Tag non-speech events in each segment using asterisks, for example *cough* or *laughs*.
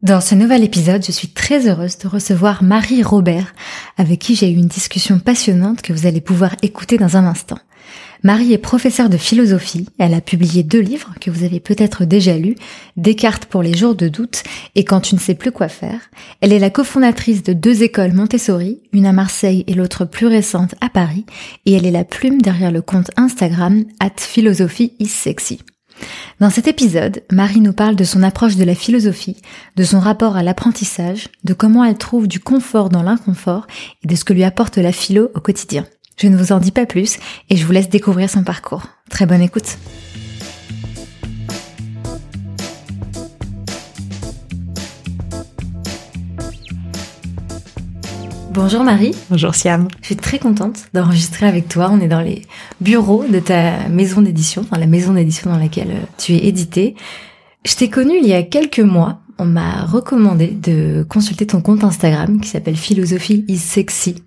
Dans ce nouvel épisode, je suis très heureuse de recevoir Marie Robert, avec qui j'ai eu une discussion passionnante que vous allez pouvoir écouter dans un instant. Marie est professeure de philosophie, elle a publié deux livres que vous avez peut-être déjà lus, Descartes pour les jours de doute et Quand tu ne sais plus quoi faire. Elle est la cofondatrice de deux écoles Montessori, une à Marseille et l'autre plus récente à Paris, et elle est la plume derrière le compte Instagram at philosophie is sexy. Dans cet épisode, Marie nous parle de son approche de la philosophie, de son rapport à l'apprentissage, de comment elle trouve du confort dans l'inconfort et de ce que lui apporte la philo au quotidien. Je ne vous en dis pas plus et je vous laisse découvrir son parcours. Très bonne écoute. Bonjour Marie. Bonjour Siam. Je suis très contente d'enregistrer avec toi. On est dans les bureaux de ta maison d'édition, enfin la maison d'édition dans laquelle euh, tu es édité. Je t'ai connue il y a quelques mois. On m'a recommandé de consulter ton compte Instagram qui s'appelle Philosophie is sexy.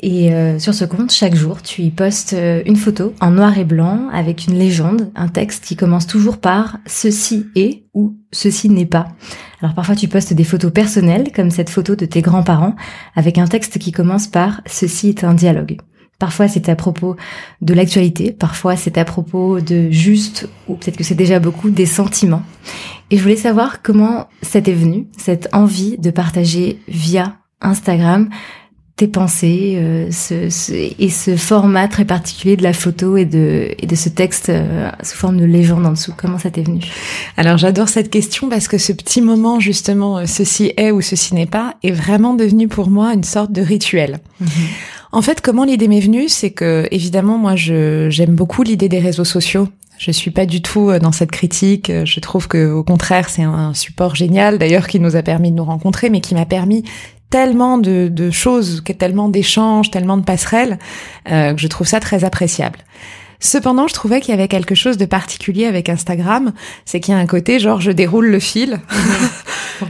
Et euh, sur ce compte, chaque jour, tu y postes euh, une photo en noir et blanc avec une légende, un texte qui commence toujours par ceci est ou ceci n'est pas. Alors parfois tu postes des photos personnelles comme cette photo de tes grands-parents avec un texte qui commence par ceci est un dialogue. Parfois c'est à propos de l'actualité, parfois c'est à propos de juste, ou peut-être que c'est déjà beaucoup, des sentiments. Et je voulais savoir comment ça t'est venu, cette envie de partager via Instagram tes pensées euh, ce, ce, et ce format très particulier de la photo et de, et de ce texte euh, sous forme de légende en dessous. Comment ça t'est venu? Alors j'adore cette question parce que ce petit moment justement, euh, ceci est ou ceci n'est pas, est vraiment devenu pour moi une sorte de rituel. Mm-hmm. En fait, comment l'idée m'est venue, c'est que évidemment moi je j'aime beaucoup l'idée des réseaux sociaux. Je suis pas du tout dans cette critique. Je trouve que, au contraire, c'est un support génial, d'ailleurs, qui nous a permis de nous rencontrer, mais qui m'a permis tellement de, de choses, tellement d'échanges, tellement de passerelles, euh, que je trouve ça très appréciable. Cependant, je trouvais qu'il y avait quelque chose de particulier avec Instagram, c'est qu'il y a un côté genre je déroule le fil. *laughs*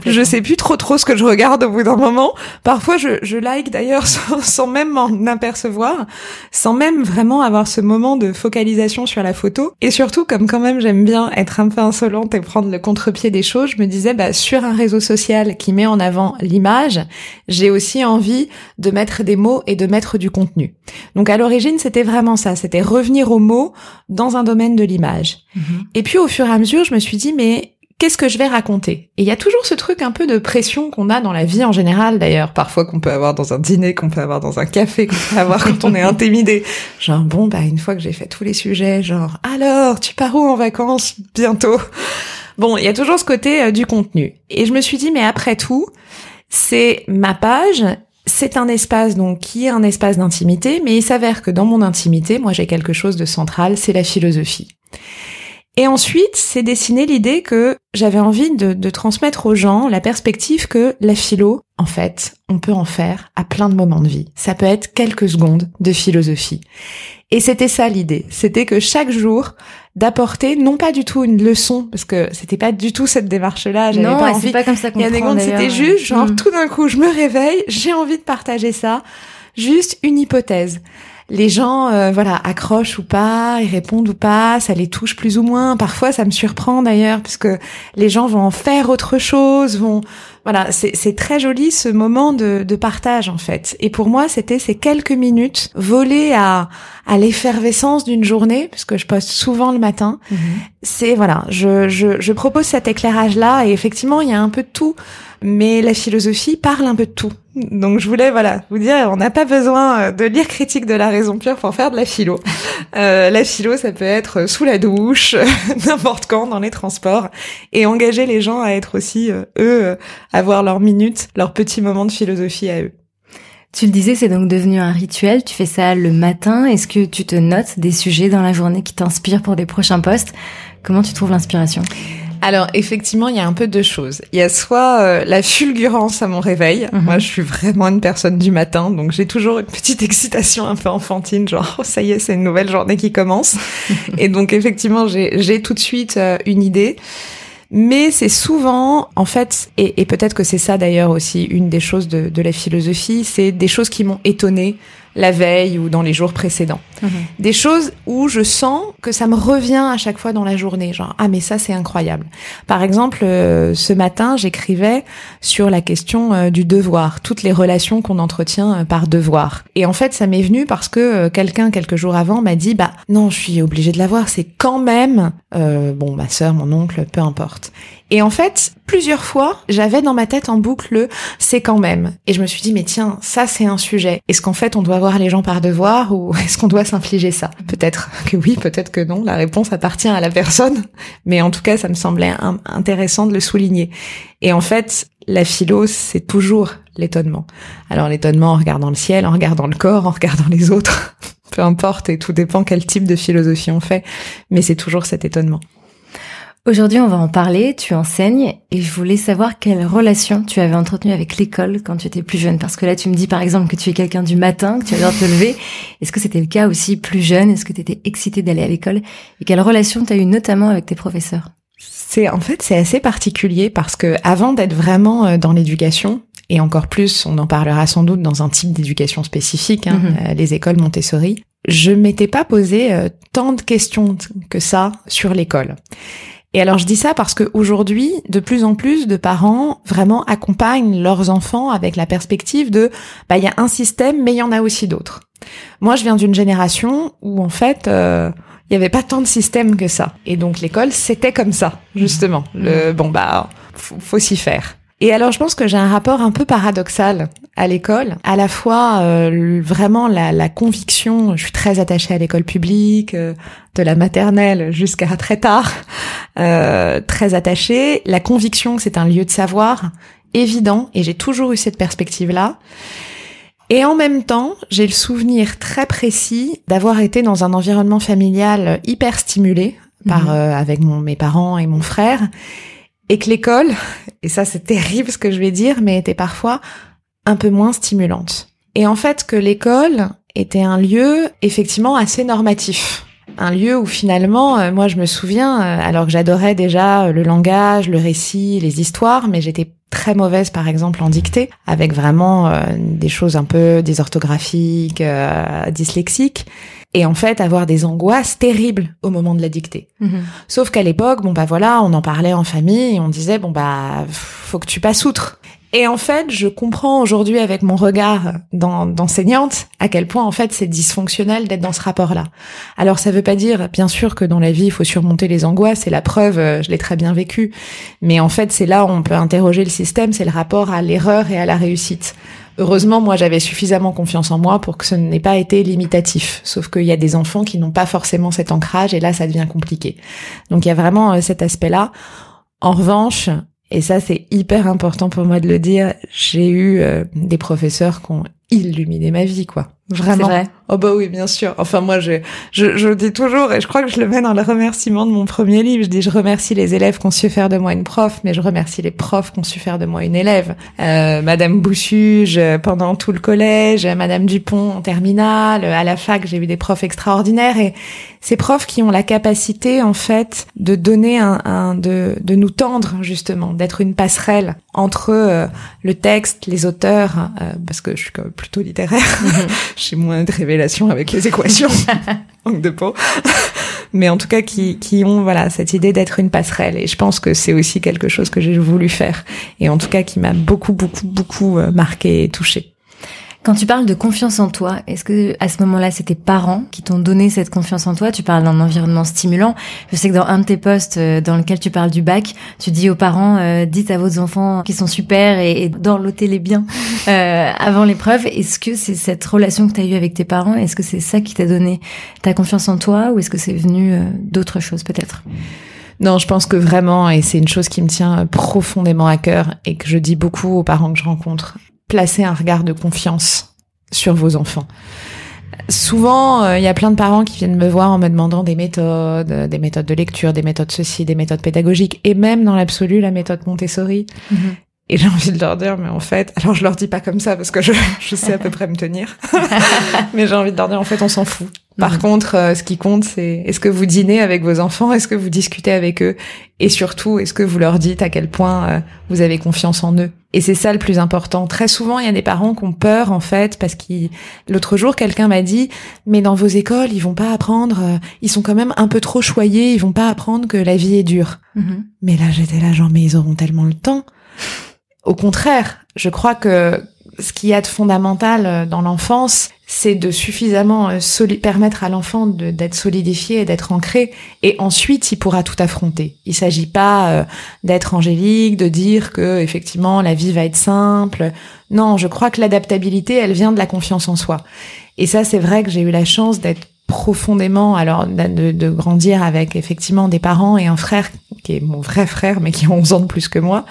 je sais plus trop trop ce que je regarde au bout d'un moment. Parfois, je, je like d'ailleurs *laughs* sans, sans, même m'en apercevoir, sans même vraiment avoir ce moment de focalisation sur la photo. Et surtout, comme quand même j'aime bien être un peu insolente et prendre le contre-pied des choses, je me disais bah sur un réseau social qui met en avant l'image, j'ai aussi envie de mettre des mots et de mettre du contenu. Donc à l'origine, c'était vraiment ça, c'était revenir au mots dans un domaine de l'image. Mhm. Et puis au fur et à mesure, je me suis dit, mais qu'est-ce que je vais raconter? Et il y a toujours ce truc un peu de pression qu'on a dans la vie en général, d'ailleurs, parfois qu'on peut avoir dans un dîner, qu'on peut avoir dans un café, qu'on peut avoir quand on est *laughs* intimidé. Genre, bon, bah une fois que j'ai fait tous les sujets, genre, alors, tu pars où en vacances bientôt? Bon, il y a toujours ce côté euh, du contenu. Et je me suis dit, mais après tout, c'est ma page c'est un espace donc qui est un espace d'intimité, mais il s'avère que dans mon intimité, moi j'ai quelque chose de central, c'est la philosophie. Et ensuite, c'est dessiné l'idée que j'avais envie de, de, transmettre aux gens la perspective que la philo, en fait, on peut en faire à plein de moments de vie. Ça peut être quelques secondes de philosophie. Et c'était ça l'idée. C'était que chaque jour, d'apporter non pas du tout une leçon parce que c'était pas du tout cette démarche là non pas c'est pas comme ça qu'on il y a des c'était juste genre tout d'un coup je me réveille j'ai envie de partager ça juste une hypothèse les gens euh, voilà accrochent ou pas, ils répondent ou pas, ça les touche plus ou moins. Parfois, ça me surprend d'ailleurs puisque les gens vont en faire autre chose, vont voilà, c'est très joli ce moment de, de, partage en fait. Et pour moi, c'était ces quelques minutes volées à à l'effervescence d'une journée puisque je poste souvent le matin. Mhm. C'est voilà, je, je je propose cet éclairage là et effectivement, il y a un peu de tout mais la philosophie parle un peu de tout. Donc je voulais voilà vous dire, on n'a pas besoin euh, de lire critique de la raison pure pour faire de la philo. *laughs* Euh, la philo, ça peut être sous la douche, *laughs* n'importe quand, dans les transports, et engager les gens à être aussi euh, eux, avoir leurs minutes, leurs petits moments de philosophie à eux. Tu le disais, c'est donc devenu un rituel. Tu fais ça le matin. Est-ce que tu te notes des sujets dans la journée qui t'inspirent pour des prochains postes? Comment tu trouves l'inspiration? Alors effectivement, il y a un peu deux choses. Il y a soit euh, la fulgurance à mon réveil. Mhm. Moi, je suis vraiment une personne du matin, donc j'ai toujours une petite *laughs* excitation un peu enfantine, genre oh, ça y est, c'est une nouvelle journée qui commence. *laughs* et donc effectivement, j'ai tout de suite euh, une idée. Mais c'est souvent, en fait, et, peut-être que c'est ça d'ailleurs aussi une des choses de, de la philosophie, c'est des choses qui m'ont étonnée la veille ou dans les jours précédents. Mhm. Des choses où je sens que ça me revient à chaque fois dans la journée, genre ah mais ça c'est incroyable. Par exemple, euh, ce matin, j'écrivais sur la question euh, du devoir, toutes les relations qu'on entretient euh, par devoir. Et en fait, ça m'est venu parce que quelqu'un quelques jours avant m'a dit bah non, je suis obligée de l'avoir, c'est quand même bon ma sœur, mon oncle, peu importe. Et en fait, plusieurs fois, j'avais dans ma tête en boucle le c'est quand même. Et je me suis dit, mais tiens, ça c'est un sujet. Est-ce qu'en fait on doit voir les gens par devoir ou *laughs* est-ce qu'on doit s'infliger ça Peut-être que oui, peut-être que non. La réponse appartient à la personne. Mais en tout cas, ça me semblait intéressant de le souligner. Et en fait, la philo, c'est toujours l'étonnement. Alors l'étonnement en regardant le ciel, en regardant le corps, en regardant les autres. *laughs* Peu importe, et tout dépend quel type de philosophie on fait. Mais c'est toujours cet étonnement. Aujourd'hui, on va en parler. Tu enseignes et je voulais savoir quelle relation tu avais entretenue avec l'école quand tu étais plus jeune. Parce que là, tu me dis par exemple que tu es quelqu'un du matin, que tu adores te lever. Est-ce que c'était le cas aussi plus jeune? Est-ce que tu étais excitée d'aller à l'école? Et quelle relation tu as eu notamment avec tes professeurs? C'est en fait c'est assez particulier parce que avant d'être vraiment euh, dans l'éducation, et encore plus, on en parlera sans doute dans un type d'éducation spécifique, hein, mhm. euh, les écoles Montessori, je m'étais pas posé euh, tant de questions que ça sur l'école. Et alors je dis ça parce qu'aujourd'hui, de plus en plus de parents vraiment accompagnent leurs enfants avec la perspective de, bah il y a un système, mais il y en a aussi d'autres. Moi, je viens d'une génération où en fait, euh, il y avait pas tant de systèmes que ça. Et donc l'école, c'était comme ça, justement. Le bon bah, faut, faut s'y faire. Et alors, je pense que j'ai un rapport un peu paradoxal à l'école. À la fois, euh, vraiment la, la, conviction, je suis très attachée à l'école publique, euh, de la maternelle jusqu'à très tard, euh, très attachée. La conviction que c'est un lieu de savoir évident, et j'ai toujours eu cette perspective-là. Et en même temps, j'ai le souvenir très précis d'avoir été dans un environnement familial hyper stimulé par mhm. avec mon, mes parents et mon frère et que l'école, *laughs* et ça c'est terrible ce que je vais dire, mais était parfois un peu moins stimulante. Et en fait que l'école était un lieu effectivement assez normatif. Un lieu où finalement, euh, moi je me souviens, euh, alors que j'adorais déjà euh, le langage, le récit, les histoires, mais j'étais très mauvaise par exemple en dictée, avec vraiment des choses un peu désorthographiques, dyslexiques et en fait avoir des angoisses terribles au moment de la dictée. Mhm. Sauf qu'à l'époque, bon bah voilà, on en parlait en famille et on disait bon bah faut que tu passes outre. Et en fait, je comprends aujourd'hui avec mon regard d'enseignante à quel point en fait c'est dysfonctionnel d'être dans ce rapport-là. Alors ça veut pas dire, bien sûr, que dans la vie il faut surmonter les angoisses. C'est la preuve, euh, je l'ai très bien vécu. Mais en fait, c'est là où on peut interroger le système, c'est le rapport à l'erreur et à la réussite. Heureusement, moi, j'avais suffisamment confiance en moi pour que ce n'ait pas été limitatif. Sauf qu'il y a des enfants qui n'ont pas forcément cet ancrage et là, ça devient compliqué. Donc, il y a vraiment euh, cet aspect-là. En revanche, et ça, c'est hyper important pour moi de le dire, j'ai eu euh, des professeurs qui ont illuminé ma vie, quoi. Vraiment. Vrai. Oh bah oui, bien sûr. Enfin moi, je, je, je dis toujours, et je crois que je le mets dans le remerciement de mon premier livre, je dis je remercie les élèves qui ont su faire de moi une prof, mais je remercie les profs qui ont su faire de moi une élève. Euh, Madame Boussuge euh, pendant tout le collège, Madame Dupont en terminale, à la fac, j'ai eu des profs extraordinaires, et ces profs qui ont la capacité en fait de donner un, un de, de nous tendre justement, d'être une passerelle entre euh, le texte, les auteurs, euh, parce que je suis quand même plutôt littéraire. *laughs* j'ai moins de révélations avec les équations, *laughs* manque de peau. Mais en tout cas, qui, qui ont voilà cette idée d'être une passerelle. Et je pense que c'est aussi quelque chose que j'ai voulu faire. Et en tout cas, qui m'a beaucoup, beaucoup, beaucoup euh, marqué et touché. Quand tu parles de confiance en toi, est-ce que à ce moment-là, c'est tes parents qui t'ont donné cette confiance en toi? Tu parles d'un environnement stimulant. Je sais que dans un de tes posts euh, dans lequel tu parles du bac, tu dis aux parents euh, dites à vos enfants qu'ils sont super et, et les bien *laughs* euh, avant l'épreuve. Est-ce que c'est cette relation que tu as eue avec tes parents? Est-ce que c'est ça qui t'a donné ta confiance en toi ou est-ce que c'est venu euh, d'autres choses peut-être? Non, je pense que vraiment, et c'est une chose qui me tient profondément à cœur et que je dis beaucoup aux parents que je rencontre, placer un regard de confiance sur vos enfants. Souvent, euh, il y a plein de parents qui viennent me voir en me demandant des méthodes, euh, des méthodes de lecture, des méthodes ceci, des méthodes pédagogiques, et même dans l'absolu, la méthode Montessori. Mhm. Et j'ai envie de leur dire, mais en fait, alors je leur dis pas comme ça parce que je, je sais à peu près me tenir, *laughs* mais j'ai envie de leur dire, en fait, on s'en fout. Par mhm. contre, euh, ce qui compte, c'est est-ce que vous dînez avec vos enfants, est-ce que vous discutez avec eux, et surtout, est-ce que vous leur dites à quel point vous avez confiance en eux? Et c'est ça le plus important. Très souvent, il y a des parents qui ont peur, en fait, parce qu'ils, l'autre jour, quelqu'un m'a dit, mais dans vos écoles, ils vont pas apprendre, euh, ils sont quand même un peu trop choyés, ils vont pas apprendre que la vie est dure. Mhm. Mais là, j'étais là, genre, mais ils auront tellement le temps. Au contraire, je crois que ce qu'il y a de fondamental euh, dans l'enfance, c'est de suffisamment euh, permettre à l'enfant d'être solidifié et d'être ancré, et ensuite il pourra tout affronter. Il s'agit pas euh, d'être angélique, de dire que effectivement la vie va être simple. Non, je crois que l'adaptabilité, elle vient de la confiance en soi. Et ça, c'est vrai que j'ai eu la chance d'être profondément, alors de, de, grandir avec effectivement des parents et un frère qui est mon vrai frère, mais qui a 11 ans de plus que moi,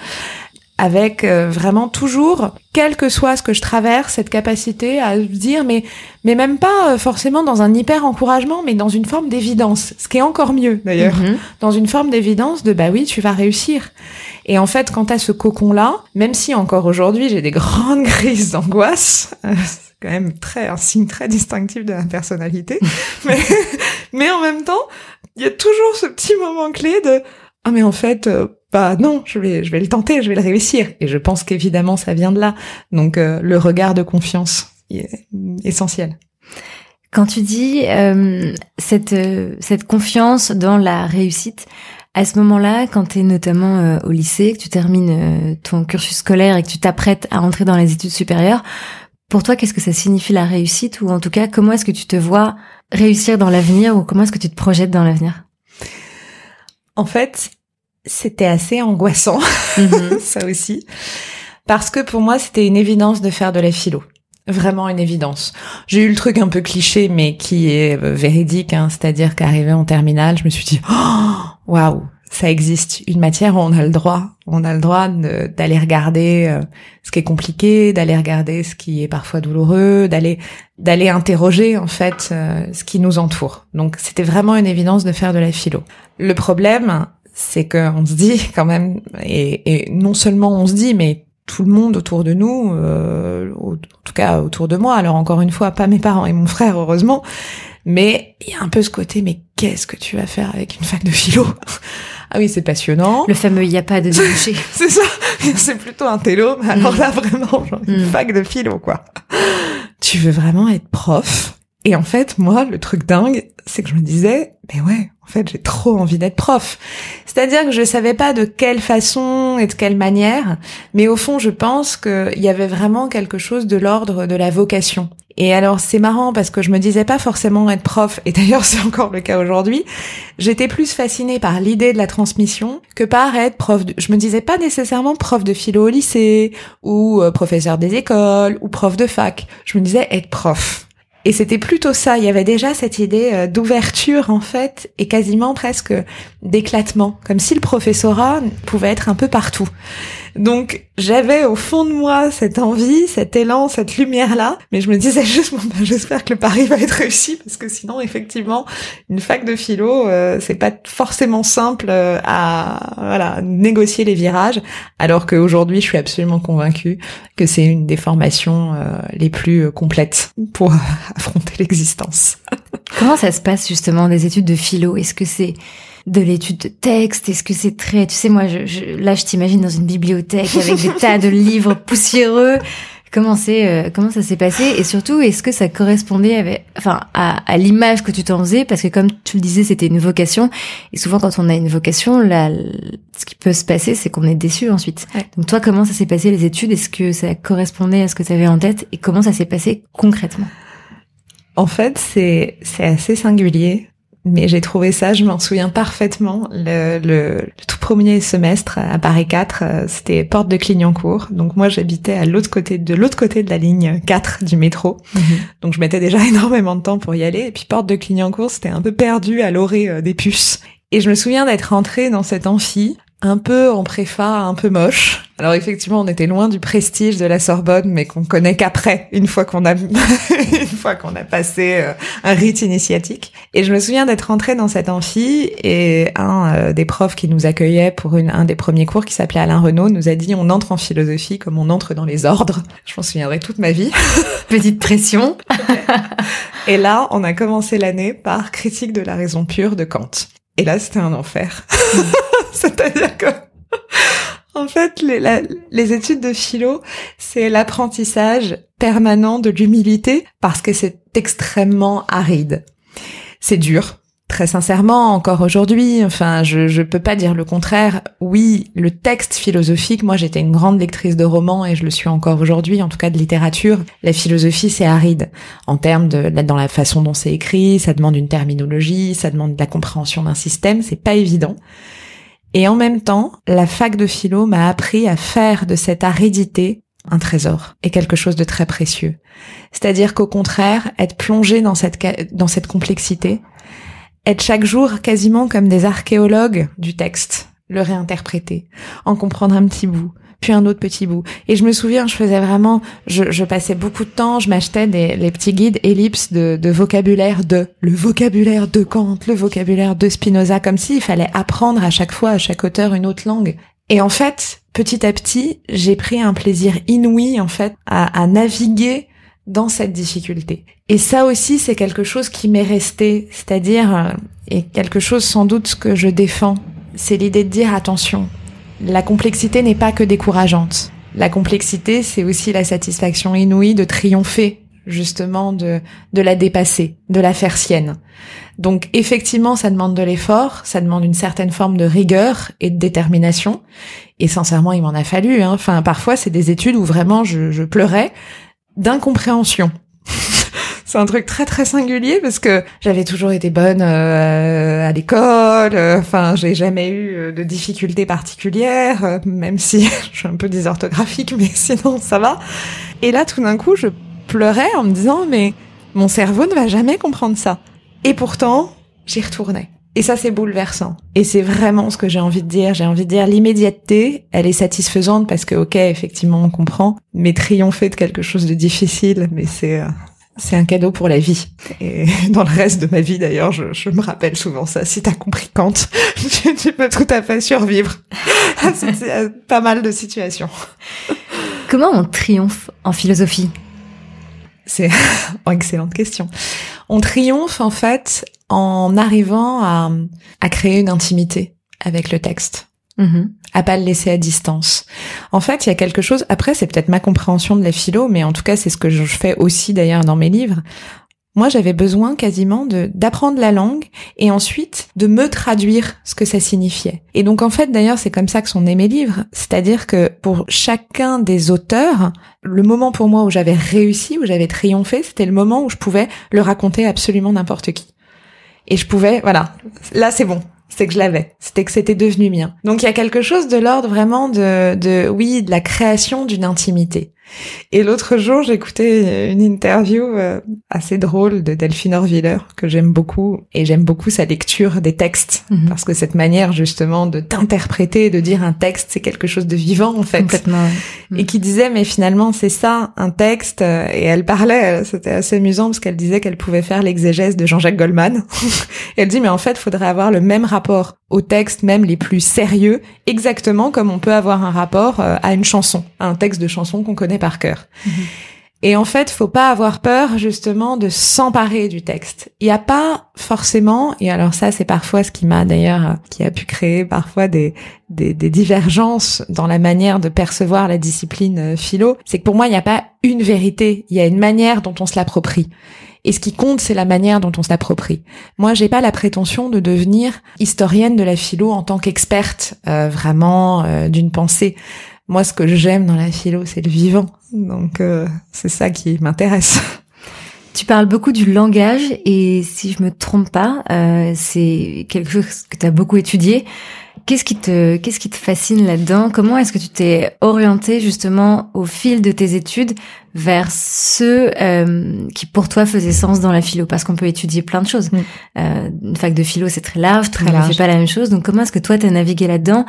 avec euh, vraiment toujours, quel que soit ce que je traverse, cette capacité à dire, mais mais même pas euh, forcément dans un hyper encouragement, mais dans une forme d'évidence, ce qui est encore mieux d'ailleurs, mhm. dans une forme d'évidence de bah oui, tu vas réussir. Et en fait, quand à ce cocon-là, même si encore aujourd'hui j'ai des *laughs* grandes crises d'angoisse, euh, *laughs* c'est quand même très un signe très distinctif de la personnalité, *laughs* mais mais en même temps, il y a toujours ce petit moment clé de ah mais en fait bah non, je vais, je vais le tenter, je vais le réussir. Et je pense qu'évidemment, ça vient de là. Donc euh, le regard de confiance est essentiel. Quand tu dis euh, cette euh, cette confiance dans la réussite, à ce moment-là, quand tu es notamment au lycée, que tu termines ton cursus scolaire et que tu t'apprêtes à entrer dans les études supérieures, pour toi, qu'est-ce que ça signifie la réussite? Ou en tout cas, comment est-ce que tu te vois réussir dans l'avenir ou comment est-ce que tu te projettes dans l'avenir? En fait, c'était assez angoissant, mhm. *laughs* ça aussi, parce que pour moi, c'était une évidence de faire de la philo. Vraiment une évidence. J'ai eu le truc un peu cliché, mais qui est euh, véridique, hein, c'est-à-dire qu'arrivé en terminale, je me suis dit, oh, *gasps* waouh, ça existe, une matière où on a le droit, on a le droit d'aller regarder euh, ce qui est compliqué, d'aller regarder ce qui est parfois douloureux, d'aller d'aller interroger en fait euh, ce qui nous entoure. Donc c'était vraiment une évidence de faire de la philo. Le problème, c'est qu'on se dit quand même, et, et, non seulement on se dit, mais tout le monde autour de nous, euh, en tout cas autour de moi, alors encore une fois, pas mes parents et mon frère, heureusement, mais il y a un peu ce côté, mais qu'est-ce que tu vas faire avec une fac de philo? Ah oui, c'est passionnant. Le fameux il n'y a pas de débouché. *laughs* c'est ça, c'est plutôt un télo, mais alors là vraiment, genre une mm. fac de philo, quoi. Tu veux vraiment être prof? Et en fait, moi, le truc dingue, c'est que je me disais, mais ouais, en fait, j'ai trop envie d'être prof. C'est-à-dire que je savais pas de quelle façon et de quelle manière, mais au fond, je pense qu'il y avait vraiment quelque chose de l'ordre de la vocation. Et alors, c'est marrant parce que je me disais pas forcément être prof, et d'ailleurs, *laughs* c'est encore le cas aujourd'hui. J'étais plus fascinée par l'idée de la transmission que par être prof. Je me disais pas nécessairement prof de philo au lycée, ou euh, professeur des écoles, ou prof de fac. Je me disais être prof. Et c'était plutôt ça. Il y avait déjà cette idée euh, d'ouverture, en fait, et quasiment presque d'éclatement. Comme si le professorat pouvait être un peu partout. Donc j'avais au fond de moi cette envie, cet élan, cette lumière-là, mais je me disais *laughs* juste, bon, ben, j'espère que le pari va être réussi, parce que sinon, effectivement, une fac de philo, euh, c'est pas forcément simple euh, à voilà négocier les virages, alors qu'aujourd'hui, je suis absolument convaincue que c'est une des formations euh, les plus complètes pour *laughs* affronter l'existence. Comment ça se passe justement des études de philo? Est-ce que c'est de l'étude de texte Est-ce que c'est très, tu sais, moi, je, là, je t'imagine dans une bibliothèque avec des *laughs* tas de livres poussiéreux. Comment c'est, euh, comment ça s'est passé? Et surtout, est-ce que ça correspondait avec, enfin, à, l'image que tu t'en faisais? Parce que comme tu le disais, c'était une vocation. Et souvent, quand on a une vocation, là, ce qui peut se passer, c'est qu'on est déçu ensuite. Donc toi, comment ça s'est passé les études? Est-ce que ça correspondait à ce que tu avais en tête? Et comment ça s'est passé concrètement? En fait, c'est c'est assez singulier mais j'ai trouvé ça, je m'en souviens parfaitement. Le, le, tout premier semestre à Paris 4, euh, c'était porte de Clignancourt. Donc moi, j'habitais à l'autre côté de l'autre côté de la ligne 4 du métro. Mhm. Donc je mettais déjà *laughs* énormément de temps pour y aller. Et puis porte de Clignancourt, c'était un peu perdu à l'orée euh, des puces. Et je me souviens d'être rentrée dans cet amphi, un peu en préfa, un peu moche, Alors effectivement, on était loin du prestige de la Sorbonne, mais qu'on connaît qu'après, une fois qu'on a *laughs* une fois qu'on a passé euh, un rite initiatique. Et je me souviens d'être rentrée dans cette amphi et un euh, des profs qui nous accueillait pour une, un des premiers cours, qui s'appelait Alain Renaud, nous a dit on entre en philosophie comme on entre dans les ordres. Je m'en souviendrai toute ma vie. *laughs* Petite pression. et là, on a commencé l'année par critique de la raison pure de Kant. Et là, c'était un enfer. *laughs* C'est-à-dire que en fait, les, études de philo, c'est l'apprentissage permanent de l'humilité parce que c'est extrêmement aride. C'est dur. Très sincèrement, encore aujourd'hui, enfin, je, je peux pas dire le contraire. Oui, le texte philosophique, moi j'étais une grande lectrice de romans et je le suis encore aujourd'hui, en tout cas de littérature. La philosophie, c'est aride. En termes de, dans la façon dont c'est écrit, ça demande une terminologie, ça demande de la compréhension d'un système, c'est pas évident. Et en même temps, la fac de philo m'a appris à faire de cette aridité un trésor et quelque chose de très précieux. C'est-à-dire qu'au contraire, être plongé dans cette, dans cette complexité, être chaque jour quasiment comme des archéologues du texte, le réinterpréter, en comprendre un petit bout, puis un autre petit bout. Et je me souviens, je faisais vraiment, je, je passais beaucoup de temps, je m'achetais des les petits guides ellipses de, de vocabulaire de le vocabulaire de Kant, le vocabulaire de Spinoza, comme s'il fallait apprendre à chaque fois, à chaque auteur, une autre langue. Et en fait, petit à petit, j'ai pris un plaisir inouï, en fait, à, à naviguer dans cette difficulté. Et ça aussi, c'est quelque chose qui m'est resté, c'est-à-dire, euh, et quelque chose sans doute que je défends, c'est l'idée de dire attention, la complexité n'est pas que décourageante. La complexité, c'est aussi la satisfaction inouïe de triompher justement de, de la dépasser, de la faire sienne. Donc effectivement, ça demande de l'effort, ça demande une certaine forme de rigueur et de détermination. Et sincèrement, il m'en a fallu. Hein. Enfin, parfois, c'est des études où vraiment je, je pleurais d'incompréhension *laughs* c'est un truc très très singulier parce que j'avais toujours été bonne euh, à l'école. Euh, enfin, j'ai jamais eu euh, de difficultés particulières, même si *laughs* je suis un peu désorthographique, mais sinon ça va. Et là, tout d'un coup, je pleurais en me disant mais mon cerveau ne va jamais comprendre ça. Et pourtant, j'y retournais. Et ça, c'est bouleversant. Et c'est vraiment ce que j'ai envie de dire. J'ai envie de dire l'immédiateté, elle est satisfaisante parce que, ok, effectivement, on comprend, mais triompher de quelque chose de difficile, mais c'est, c'est un cadeau pour la vie. Et *laughs* dans le reste de ma vie, d'ailleurs, je, je me rappelle souvent ça. Si t'as compris Kant, *laughs* tu, peux tout à fait survivre à, pas mal de situations. Comment on triomphe en philosophie? C'est *laughs* une excellente question. On triomphe en fait en arrivant à, à créer une intimité avec le texte. Mm-hmm à pas le laisser à distance. En fait, il y a quelque chose, après c'est peut-être ma compréhension de la philo, mais en tout cas c'est ce que je fais aussi d'ailleurs dans mes livres. Moi, j'avais besoin quasiment de d'apprendre la langue et ensuite de me traduire ce que ça signifiait. Et donc en fait, d'ailleurs, c'est comme ça que sont nés mes livres, c'est-à-dire que pour chacun des auteurs, le moment pour moi où j'avais réussi, où j'avais triomphé, c'était le moment où je pouvais le raconter absolument n'importe qui. Et je pouvais, voilà, là c'est bon, c'est que je l'avais. C'était que c'était devenu mien. Donc il y a quelque chose de l'ordre vraiment de, de, oui, de la création d'une intimité. Et l'autre jour, j'écoutais une interview euh, assez drôle de Delphine Orviller que j'aime beaucoup et j'aime beaucoup sa lecture des textes mhm. parce que cette manière justement de t'interpréter, de dire un texte, c'est quelque chose de vivant en fait. Complètement. Et qui disait mais finalement c'est ça un texte euh, et elle parlait, c'était assez amusant parce qu'elle disait qu'elle pouvait faire l'exégèse de Jean-Jacques Goldman. *laughs* elle dit mais en fait, faudrait avoir le même rapport aux textes même les plus sérieux, exactement comme on peut avoir un rapport euh, à une chanson, à un texte de chanson qu'on connaît par cœur. Mhm. Et en fait, faut pas avoir peur justement de s'emparer du texte. Il n'y a pas forcément, et alors ça c'est parfois ce qui m'a d'ailleurs, qui a pu créer parfois des, des, des, divergences dans la manière de percevoir la discipline euh, philo, c'est que pour moi il n'y a pas une vérité, il y a une manière dont on se l'approprie. Et ce qui compte, c'est la manière dont on s'approprie. Moi, j'ai pas la prétention de devenir historienne de la philo en tant qu'experte euh, vraiment euh, d'une pensée. Moi, ce que j'aime dans la philo, c'est le vivant. Donc, euh, c'est ça qui m'intéresse. *laughs* Tu parles beaucoup du langage et si je me trompe pas, c'est quelque chose que tu as beaucoup étudié. Qu'est-ce qui te, qu'est-ce qui te fascine là-dedans? Comment est-ce que tu t'es orienté justement au fil de tes études vers ceux euh, qui pour toi faisaient sens dans la philo Parce qu'on peut étudier plein de choses. Mm. Euh, une fac de philo, c'est très large, très large. C'est pas la même chose. Donc comment est-ce que toi t'as navigué là-dedans?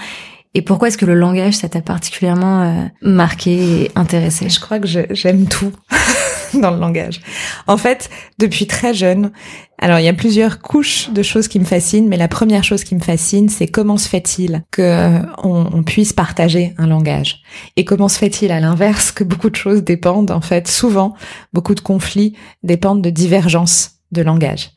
Et pourquoi est-ce que le langage, ça t'a particulièrement euh, marqué et intéressé? Je crois que j'aime tout *laughs* dans le langage. En fait, depuis très jeune, alors il y a plusieurs couches de choses qui me fascinent, mais la première chose qui me fascine, c'est comment se fait-il que euh, on, puisse partager un langage? Et comment se fait-il à l'inverse que beaucoup de choses dépendent, en fait, souvent, beaucoup de conflits dépendent de divergences de langage?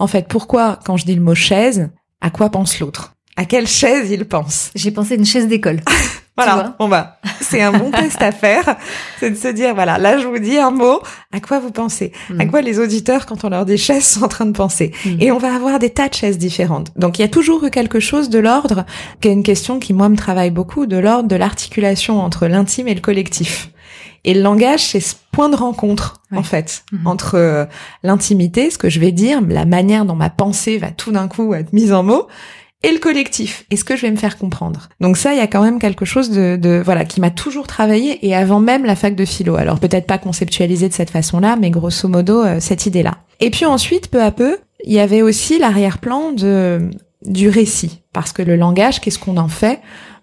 En fait, pourquoi quand je dis le mot chaise, à quoi pense l'autre? À quelle chaise il pense? J'ai pensé une chaise d'école. *laughs* voilà. Bon bah, c'est un bon test à faire, c'est de se dire voilà, là je vous dis un mot, à quoi vous pensez? À mm. quoi les auditeurs quand on leur dit chaise sont en train de penser? Mm. Et on va avoir des tas de chaises différentes. Donc il y a toujours eu quelque chose de l'ordre, qui est une question qui moi me travaille beaucoup, de l'ordre de l'articulation entre l'intime et le collectif. Et le langage, c'est ce point de rencontre, en fait, mm-hmm. entre euh, l'intimité, ce que je vais dire, la manière dont ma pensée va tout d'un coup être mise en mots, et le collectif. Est-ce que je vais me faire comprendre Donc ça, il y a quand même quelque chose de, voilà qui m'a toujours travaillé et avant même la fac de philo. Alors peut-être pas conceptualisé de cette façon-là, mais grosso modo euh, cette idée-là. Et puis ensuite, peu à peu, il y avait aussi l'arrière-plan de du récit, parce que le langage, qu'est-ce qu'on en fait?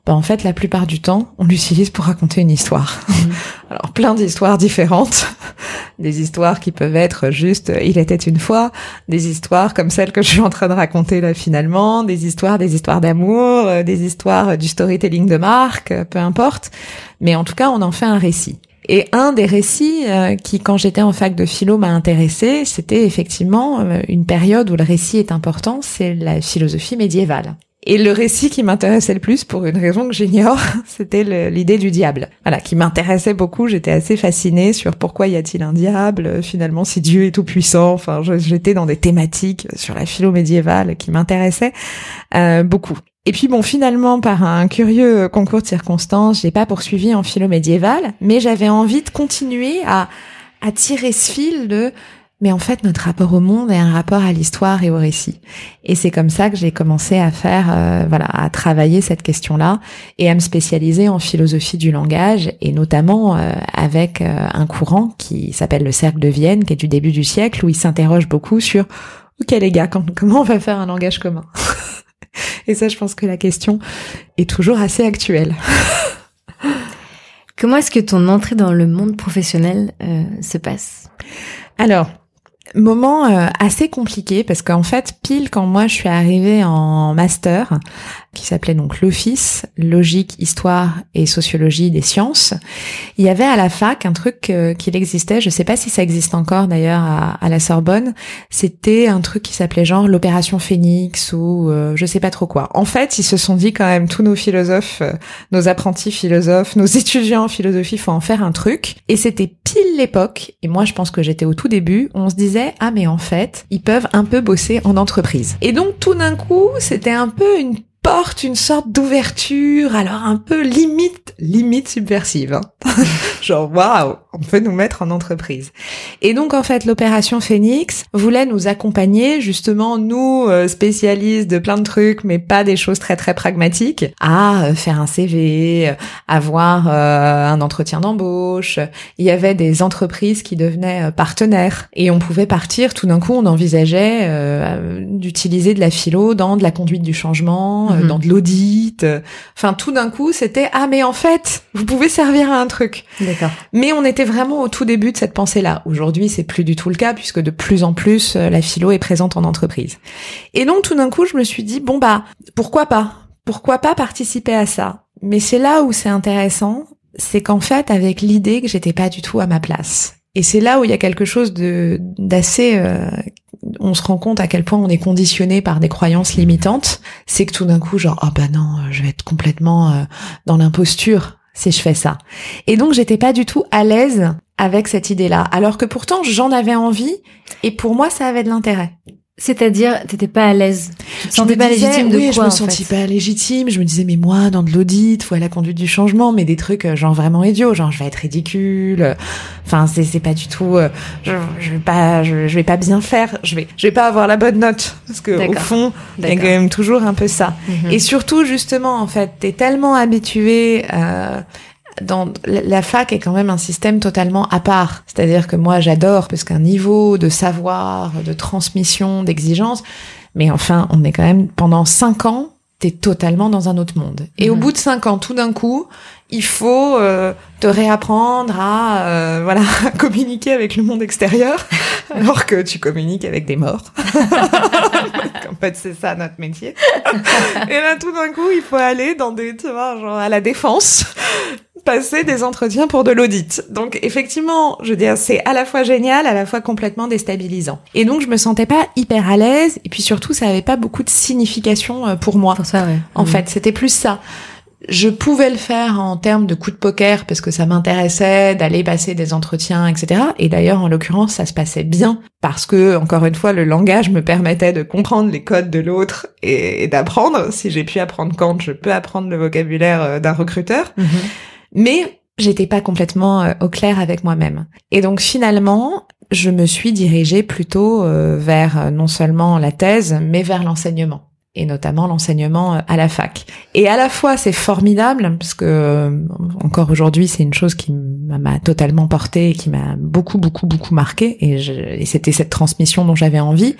Bah, en fait, la plupart du temps, on l'utilise pour raconter une histoire. *laughs* Mhm. *laughs* Alors, plein d'histoires différentes. *laughs* des histoires qui peuvent être juste euh, il était une fois, des histoires comme celle que je suis en train de raconter là finalement, des histoires, des histoires d'amour, euh, des histoires euh, du storytelling de marque, peu importe. Mais en tout cas, on en fait un récit. Et un des récits qui, quand j'étais en fac de philo, m'a intéressé, c'était effectivement une période où le récit est important, c'est la philosophie médiévale. Et le récit qui m'intéressait le plus, pour une raison que j'ignore, *laughs* c'était l'idée du diable. Voilà, qui m'intéressait beaucoup. J'étais assez fascinée sur pourquoi y a-t-il un diable, finalement, si Dieu est tout puissant. Enfin, j'étais dans des thématiques sur la philo médiévale qui m'intéressaient euh, beaucoup. Et puis bon, finalement, par un curieux concours de circonstances, j'ai pas poursuivi en philo médiévale, mais j'avais envie de continuer à, à tirer ce fil de mais en fait, notre rapport au monde est un rapport à l'histoire et au récit. Et c'est comme ça que j'ai commencé à faire, euh, voilà, à travailler cette question-là et à me spécialiser en philosophie du langage et notamment euh, avec euh, un courant qui s'appelle le Cercle de Vienne, qui est du début du siècle, où il s'interroge beaucoup sur ok les gars, comment on va faire un langage commun? *laughs* Et ça, je pense que la question est toujours assez actuelle. *laughs* Comment est-ce que ton entrée dans le monde professionnel se passe? Alors, Moment euh, assez compliqué parce qu'en fait, pile quand moi je suis arrivée en master, qui s'appelait donc l'Office Logique, Histoire et Sociologie des sciences. Il y avait à la fac un truc euh, qu'il existait, je sais pas si ça existe encore d'ailleurs à, la Sorbonne, c'était un truc qui s'appelait genre l'opération Phoenix ou euh, je sais pas trop quoi. En fait, ils se sont dit quand même tous nos philosophes, euh, nos apprentis philosophes, nos étudiants en philosophie, faut en faire un truc. Et c'était pile l'époque, et moi je pense que j'étais au tout début, on se disait ah mais en fait, ils peuvent un peu bosser en entreprise. Et donc tout d'un coup, c'était un peu une porte une sorte d'ouverture, alors un peu limite, limite subversive. Hein. *laughs* Genre, waouh, on peut nous mettre en entreprise. Et donc, en fait, l'opération Phoenix voulait nous accompagner, justement, nous, euh, spécialistes de plein de trucs, mais pas des choses très, très pragmatiques, à euh, faire un CV, euh, avoir un entretien d'embauche. Il y avait des entreprises qui devenaient partenaires. Et on pouvait partir, tout d'un coup, on envisageait d'utiliser de la philo dans de la conduite du changement, euh, dans de l'audit. Euh, enfin, tout d'un coup, c'était ah mais en fait, vous pouvez servir à un truc. D'accord. Mais on était vraiment au tout début de cette pensée-là. Aujourd'hui, c'est plus du tout le cas puisque de plus en plus euh, la philo est présente en entreprise. Et donc tout d'un coup, je me suis dit bon bah pourquoi pas? Pourquoi pas participer à ça? Mais c'est là où c'est intéressant, c'est qu'en fait avec l'idée que j'étais pas du tout à ma place. Et c'est là où il y a quelque chose de d'assez on se rend compte à quel point on est conditionné par des croyances limitantes, c'est que tout d'un coup, genre, oh bah non, je vais être complètement euh, dans l'imposture si je fais ça. Et donc, j'étais pas du tout à l'aise avec cette idée-là, alors que pourtant, j'en avais envie, et pour moi, ça avait de l'intérêt. C'est-à-dire, t'étais pas à l'aise. Tu te sentais pas légitime de oui, je me sentais pas légitime. Je me disais, mais moi, dans de l'audit, ou à la conduite du changement, mais des trucs euh, genre vraiment idiots, genre je vais être ridicule. Enfin, c'est c'est pas du tout. Euh, je, je vais pas, je, vais pas bien faire. Je vais je vais pas avoir la bonne note parce que au fond, il y a quand même toujours un peu ça. Mhm. Et surtout, justement, en fait, t'es tellement habitué. Euh, dans la fac est quand même un système totalement à part. C'est-à-dire que moi j'adore parce qu'un niveau de savoir, de transmission, d'exigence, mais enfin on est quand même pendant cinq ans t'es totalement dans un autre monde. Et au Mhm. bout de cinq ans, tout d'un coup, il faut euh, te réapprendre à euh, voilà à *laughs* communiquer avec le monde extérieur, *laughs* alors que tu communiques avec des morts. *laughs* en fait, c'est ça notre métier. *laughs* Et là, tout d'un coup, il faut aller dans des, tu vois, genre à la défense, passer des entretiens pour de l'audit. Donc, effectivement, je veux dire, c'est à la fois génial, à la fois complètement déstabilisant. Et donc, je me sentais pas hyper à l'aise, et puis surtout, ça avait pas beaucoup de signification euh, pour moi. Pour ça, ouais. En Mhm. fait, c'était plus ça. Je pouvais le faire en termes de coup de poker parce que ça m'intéressait d'aller passer des entretiens, etc. Et d'ailleurs, en l'occurrence, ça se passait bien parce que, encore une fois, le langage me permettait de comprendre les codes de l'autre et, et d'apprendre. Si j'ai pu apprendre Kant, je peux apprendre le vocabulaire euh, d'un recruteur. Mhm. Mais j'étais pas complètement euh, au clair avec moi-même. Et donc finalement, je me suis dirigée plutôt euh, vers non seulement la thèse, mais vers l'enseignement et notamment l'enseignement euh, à la fac. Et à la fois, c'est formidable parce que euh, encore aujourd'hui, c'est une chose qui m'a totalement portée et qui m'a beaucoup, beaucoup, beaucoup marqué. Et c'était cette transmission dont j'avais envie.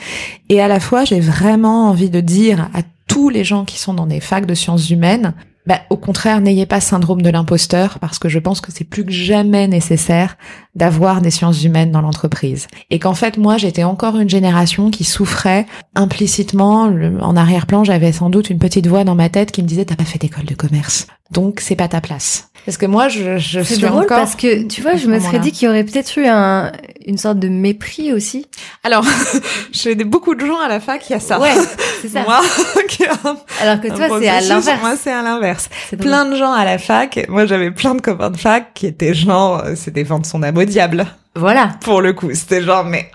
Et à la fois, j'ai vraiment envie de dire à tous les gens qui sont dans des facs de sciences humaines, bah, au contraire, n'ayez pas syndrome de l'imposteur parce que je pense que c'est plus que jamais nécessaire d'avoir des sciences humaines dans l'entreprise. Et qu'en fait, moi, j'étais encore une génération qui souffrait implicitement. en arrière-plan, j'avais sans doute une petite voix dans ma tête qui me disait, t'as pas fait d'école de commerce. Donc, c'est pas ta place. Parce que moi, je, je suis drôle encore... parce que, tu vois, je me serais dit qu'il y aurait peut-être eu un, une sorte de mépris aussi. Alors, *laughs* des- beaucoup de gens à la fac, il y a ça. Ouais, *laughs* c'est ça. Moi, *laughs* Alors que toi, c'est à l'inverse. Moi, c'est à l'inverse. Plein de gens à la fac. Moi, j'avais plein de copains de fac qui étaient genre, euh, c'était vendre son âme au diable. Voilà. Pour le coup, c'était genre, mais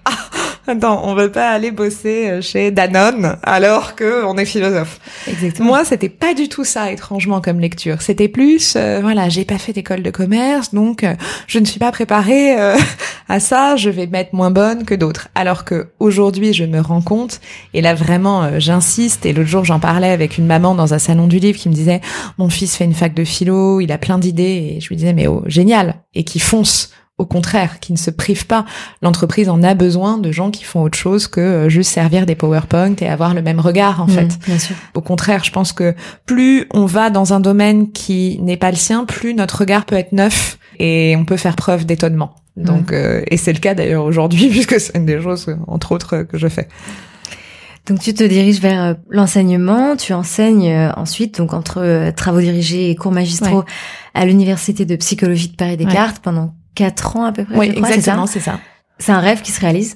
attends, on veut pas aller bosser euh, chez Danone alors que on est philosophe. Exactement. Moi, c'était pas du tout ça, étrangement, comme lecture. C'était plus, euh, voilà, j'ai pas fait d'école de commerce, donc euh, je ne suis pas préparée euh, *laughs* à ça. Je vais m'être moins bonne que d'autres. Alors que aujourd'hui, je me rends compte, et là vraiment, euh, j'insiste. Et l'autre jour, j'en parlais avec une maman dans un salon du livre qui me disait, mon fils fait une fac de philo, il a plein d'idées, et je lui disais, mais oh, génial, et qui fonce. Au contraire, qui ne se prive pas. L'entreprise en a besoin de gens qui font autre chose que euh, juste servir des PowerPoint et avoir le même regard, en Mhm, fait. Bien sûr. Au contraire, je pense que plus on va dans un domaine qui n'est pas le sien, plus notre regard peut être neuf et on peut faire preuve d'étonnement. Donc, euh, et c'est le cas d'ailleurs aujourd'hui, *laughs* puisque c'est une des choses, entre autres, que je fais. Donc tu te diriges vers euh, l'enseignement, tu enseignes euh, ensuite donc entre travaux dirigés et cours magistraux à l'université de psychologie de Paris Descartes pendant quatre ans à peu près. Oui, exactement, c'est ça. C'est un rêve qui se réalise.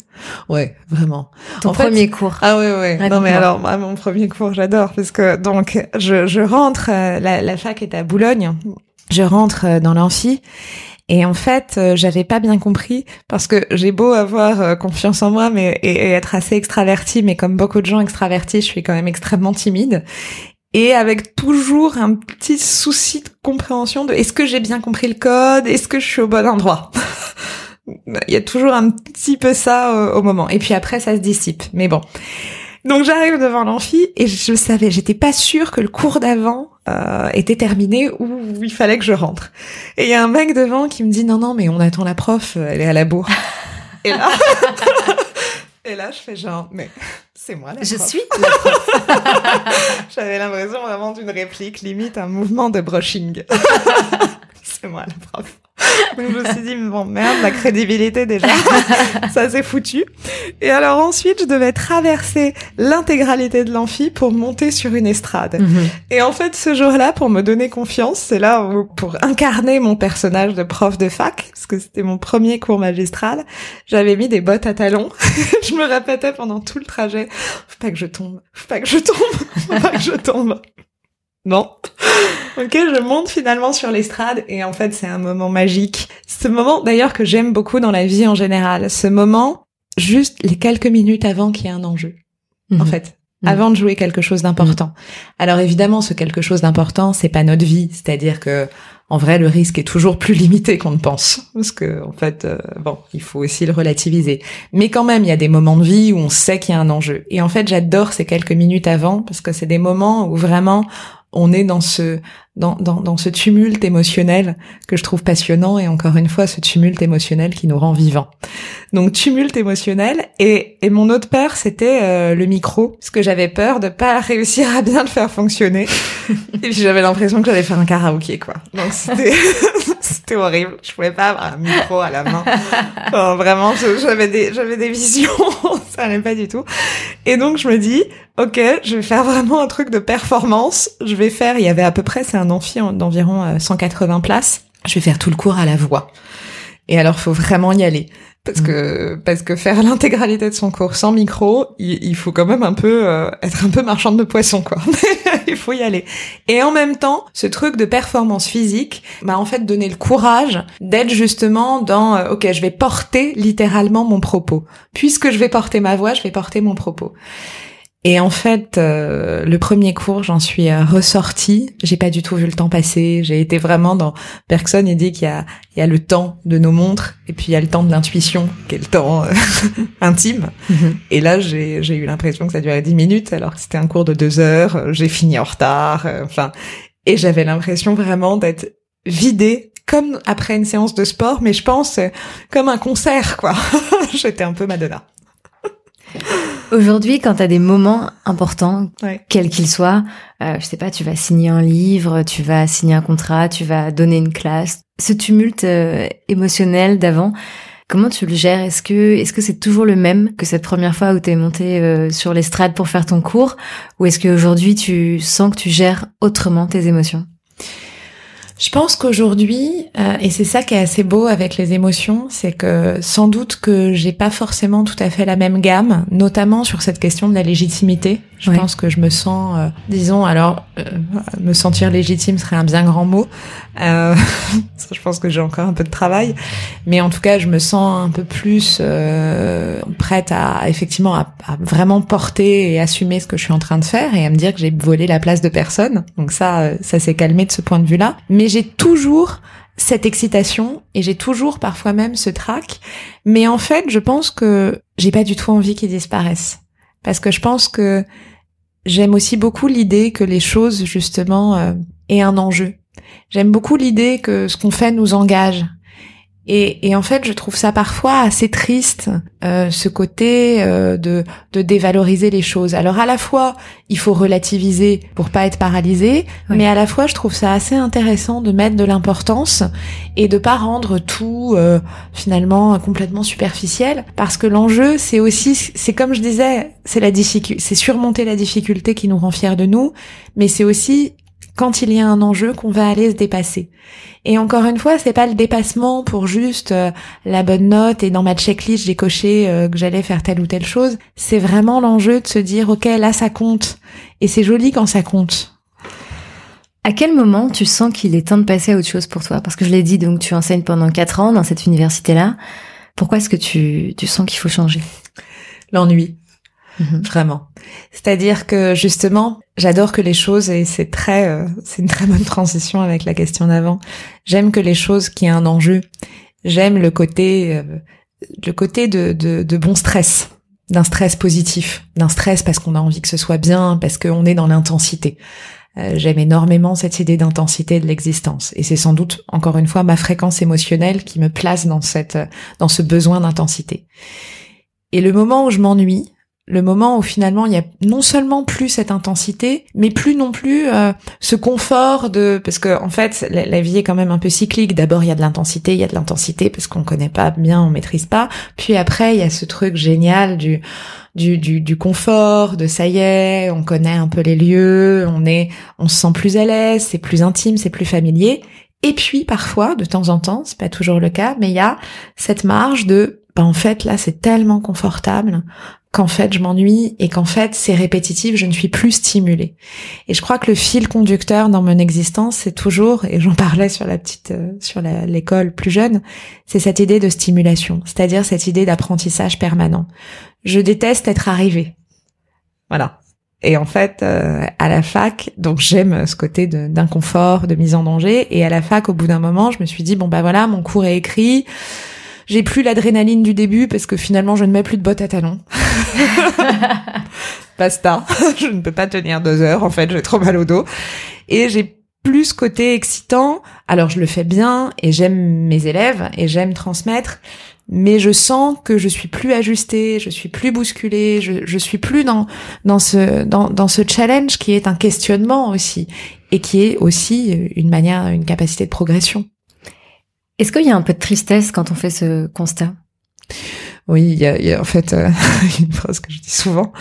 Ouais, vraiment. Ton En fait, premier cours. Ah ouais, ouais. Non Raconte-moi. mais alors, moi, mon premier cours, j'adore parce que donc je, je rentre, euh, la, la fac est à Boulogne, je rentre euh, dans l'amphi. Et en fait, euh, j'avais pas bien compris parce que j'ai beau avoir euh, confiance en moi, mais et, et être assez extravertie, mais comme beaucoup de gens extravertis, je suis quand même extrêmement timide. Et avec toujours un petit souci de compréhension de est-ce que j'ai bien compris le code, est-ce que je suis au bon endroit? *laughs* Il y a toujours un petit peu ça euh, au moment. Et puis après, ça se dissipe. Mais bon. Donc j'arrive devant l'amphi et je savais, j'étais pas sûre que le cours d'avant euh, était terminé ou il fallait que je rentre. Et il y a un mec devant qui me dit non non mais on attend la prof, elle est à la bourre. *laughs* et là, *laughs* et là je fais genre mais c'est moi la Je prof. suis. *laughs* J'avais l'impression vraiment d'une réplique, limite un mouvement de brushing. *laughs* c'est moi la prof. Donc *laughs* je me suis dit, bon merde, la crédibilité déjà, *laughs* ça c'est foutu. Et alors ensuite, je devais traverser l'intégralité de l'amphi pour monter sur une estrade. Mhm. Et en fait, ce jour-là, pour me donner confiance, c'est là où, pour incarner mon personnage de prof de fac, parce que c'était mon premier cours magistral, j'avais mis des bottes à talons. *laughs* je me répétais pendant tout le trajet, faut pas que je tombe, faut pas que je tombe, faut pas que je tombe. Non. *laughs* Ok, je monte finalement sur l'estrade et en fait c'est un moment magique. Ce moment d'ailleurs que j'aime beaucoup dans la vie en général. Ce moment, juste les quelques minutes avant qu'il y ait un enjeu. En Mhm. fait, Mhm. avant de jouer quelque chose d'important. Alors évidemment, ce quelque chose d'important, c'est pas notre vie. C'est-à-dire que en vrai, le risque est toujours plus *laughs* limité qu'on ne pense, parce que en fait, euh, bon, il faut aussi le relativiser. Mais quand même, il y a des moments de vie où on sait qu'il y a un enjeu. Et en fait, j'adore ces quelques minutes avant, parce que c'est des moments où vraiment on est dans ce dans, dans, dans ce tumulte émotionnel que je trouve passionnant et encore une fois ce tumulte émotionnel qui nous rend vivants. Donc tumulte émotionnel Et, et mon autre peur, c'était euh, le micro, parce que j'avais peur de pas *laughs* réussir à bien le faire fonctionner. et puis j'avais l'impression que j'allais faire un karaoké, quoi. Donc c'était *laughs* c'était horrible. Je pouvais pas avoir un micro à la main. vraiment, j'avais des j'avais des visions, *laughs* ça allait pas du tout. Et donc je me dis, ok, je vais faire vraiment un truc de performance. Je vais faire, il y avait à peu près, c'est amphi d'environ 180 euh, places. Je vais faire tout le cours à la voix. Et alors, faut vraiment y aller parce que parce que faire l'intégralité de son cours sans micro, il, faut quand même un peu euh, être un peu marchande de poisson quoi. *laughs* il faut y aller. Et en même temps, ce truc de performance physique m'a en fait donné le courage d'être justement dans euh, OK, je vais porter littéralement mon propos. Puisque je vais porter ma voix, je vais porter mon propos. Et en fait, euh, le premier cours, j'en suis euh, ressortie. J'ai pas du tout vu le temps passer. J'ai été vraiment dans. Bergson, il dit qu'il y a, il y a le temps de nos montres et puis il y a le temps de l'intuition, qui est le temps euh, *laughs* intime. Mhm. Et là, j'ai, j'ai eu l'impression que ça durait dix minutes, alors que c'était un cours de deux heures. J'ai fini en retard. enfin, et j'avais l'impression vraiment d'être vidée comme après une séance de sport, mais je pense comme un concert, quoi. *laughs* J'étais un peu Madonna. Aujourd'hui, quand tu as des moments importants, quels qu'ils soient, euh, je sais pas, tu vas signer un livre, tu vas signer un contrat, tu vas donner une classe, ce tumulte euh, émotionnel d'avant, comment tu le gères? Est-ce que est-ce que c'est toujours le même que cette première fois où tu es monté euh, sur l'estrade pour faire ton cours, ou est-ce qu'aujourd'hui tu sens que tu gères autrement tes émotions? Je pense qu'aujourd'hui, euh, et c'est ça qui est assez beau avec les émotions, c'est que sans doute que j'ai pas forcément tout à fait la même gamme, notamment sur cette question de la légitimité. Je pense que je me sens, euh, disons, alors euh, me sentir légitime serait un bien grand mot. Euh, *laughs* je pense que j'ai encore un peu de travail, mais en tout cas, je me sens un peu plus prête à effectivement à, à, vraiment porter et assumer ce que je suis en train de faire et à me dire que j'ai volé la place de personne. Donc ça, ça s'est calmé de ce point de vue-là. Mais j'ai toujours cette excitation et j'ai toujours parfois même ce trac. Mais en fait, je pense que j'ai pas du tout envie qu'il disparaisse parce que je pense que j'aime aussi beaucoup l'idée que les choses justement euh, aient un enjeu. J'aime beaucoup l'idée que ce qu'on fait nous engage et, et, en fait, je trouve ça parfois assez triste, euh, ce côté euh, de, de dévaloriser les choses. Alors à la fois, il faut relativiser pour pas être paralysé, mais à la fois, je trouve ça assez intéressant de mettre de l'importance et de pas rendre tout euh, finalement complètement superficiel, parce que l'enjeu, c'est aussi, c'est comme je disais, c'est la difficulté, c'est surmonter la difficulté qui nous rend fiers de nous, mais c'est aussi quand il y a un enjeu qu'on va aller se dépasser. Et encore une fois, c'est pas le dépassement pour juste euh, la bonne note et dans ma checklist j'ai coché euh, que j'allais faire telle ou telle chose. C'est vraiment l'enjeu de se dire ok là ça compte et c'est joli quand ça compte. À quel moment tu sens qu'il est temps de passer à autre chose pour toi? Parce que je l'ai dit, donc tu enseignes pendant quatre ans dans cette université-là. Pourquoi est-ce que tu, tu sens qu'il faut changer? L'ennui. Mhm. Vraiment. C'est-à-dire que justement, j'adore que les choses et c'est très, euh, c'est une très bonne *laughs* transition avec la question d'avant. J'aime que les choses qui aient un enjeu. J'aime le côté, euh, le côté de, de, de bon stress, d'un stress positif, d'un stress parce qu'on a envie que ce soit bien, parce qu'on est dans l'intensité. Euh, j'aime énormément cette idée d'intensité de l'existence et c'est sans doute encore une fois ma fréquence émotionnelle qui me place dans cette dans ce besoin d'intensité. Et le moment où je m'ennuie, le moment où finalement il y a non seulement plus cette intensité, mais plus non plus euh, ce confort de parce que en fait la, vie est quand même un peu cyclique. D'abord il y a de l'intensité, il y a de l'intensité parce qu'on connaît pas bien, on maîtrise pas. Puis après il y a ce truc génial du du, du, du confort, de ça y est, on connaît un peu les lieux, on est, on se sent plus à l'aise, c'est plus intime, c'est plus familier. Et puis parfois, de temps en temps, c'est pas toujours le cas, mais il y a cette marge de, bah en fait là c'est tellement confortable qu'en fait je m'ennuie et qu'en fait c'est répétitif, je ne suis plus stimulée. Et je crois que le fil conducteur dans mon existence, c'est toujours, et j'en parlais sur la petite, euh, sur l'école plus jeune, c'est cette idée de stimulation, c'est-à-dire cette idée d'apprentissage permanent. Je déteste être arrivée. Voilà. Et en fait, euh, à la fac, donc j'aime ce côté d'inconfort, de, mise en danger. Et à la fac, au bout d'un moment, je me suis dit bon bah voilà, mon cours est écrit. J'ai plus l'adrénaline du début parce que finalement je ne mets plus de bottes à talons. *laughs* Basta. *laughs* je ne peux pas tenir deux heures. En fait, j'ai trop mal au dos. Et j'ai plus côté excitant. Alors je le fais bien et j'aime mes élèves et j'aime transmettre. mais je sens que je suis plus ajustée, je suis plus bousculée, je, je suis plus dans dans ce dans, dans ce challenge qui est un questionnement aussi et qui est aussi une manière, une capacité de progression. Est-ce qu'il y a un peu de tristesse quand on fait ce constat? Oui, il y a, y a, en fait euh, *laughs* une phrase que je dis souvent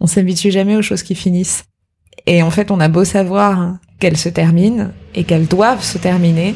on s'habitue jamais aux choses qui finissent. Et en fait, on a beau savoir qu'elles se terminent et qu'elles doivent se terminer,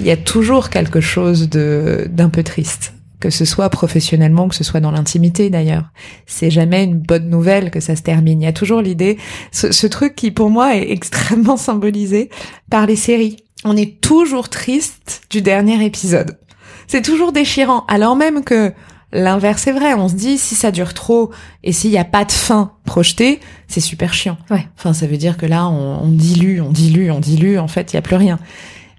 il y a toujours quelque chose de d'un peu triste que ce soit professionnellement, que ce soit dans l'intimité d'ailleurs. C'est jamais une bonne nouvelle que ça se termine. Il y a toujours l'idée, ce, truc qui pour moi est extrêmement symbolisé par les séries. On est toujours triste du dernier épisode. C'est toujours déchirant, alors même que L'inverse est vrai. On se dit si ça dure trop et s'il n'y a pas de fin projetée, c'est super chiant. Ouais. Enfin, ça veut dire que là, on, on dilue, on dilue, on dilue. En fait, il y a plus rien.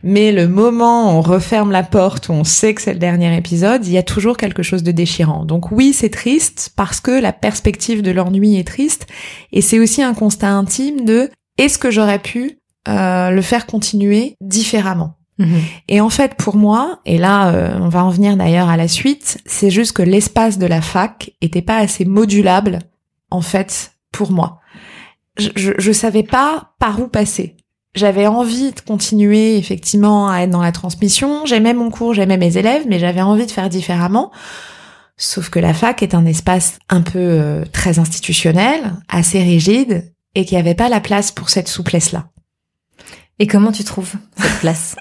Mais le moment où on referme la porte, où on sait que c'est le dernier épisode, il y a toujours quelque chose de déchirant. Donc oui, c'est triste parce que la perspective de l'ennui est triste. Et c'est aussi un constat intime de est-ce que j'aurais pu euh, le faire continuer différemment Mhm. et en fait, pour moi, et là, euh, on va en venir d'ailleurs à la suite, c'est juste que l'espace de la fac était pas assez modulable, en fait, pour moi. Je, je, je savais pas par où passer. J'avais envie de continuer effectivement à être dans la transmission. J'aimais mon cours, j'aimais mes élèves, mais j'avais envie de faire différemment. Sauf que la fac est un espace un peu euh, très institutionnel, assez rigide, et qui avait pas la place pour cette souplesse-là. Et comment tu trouves cette place?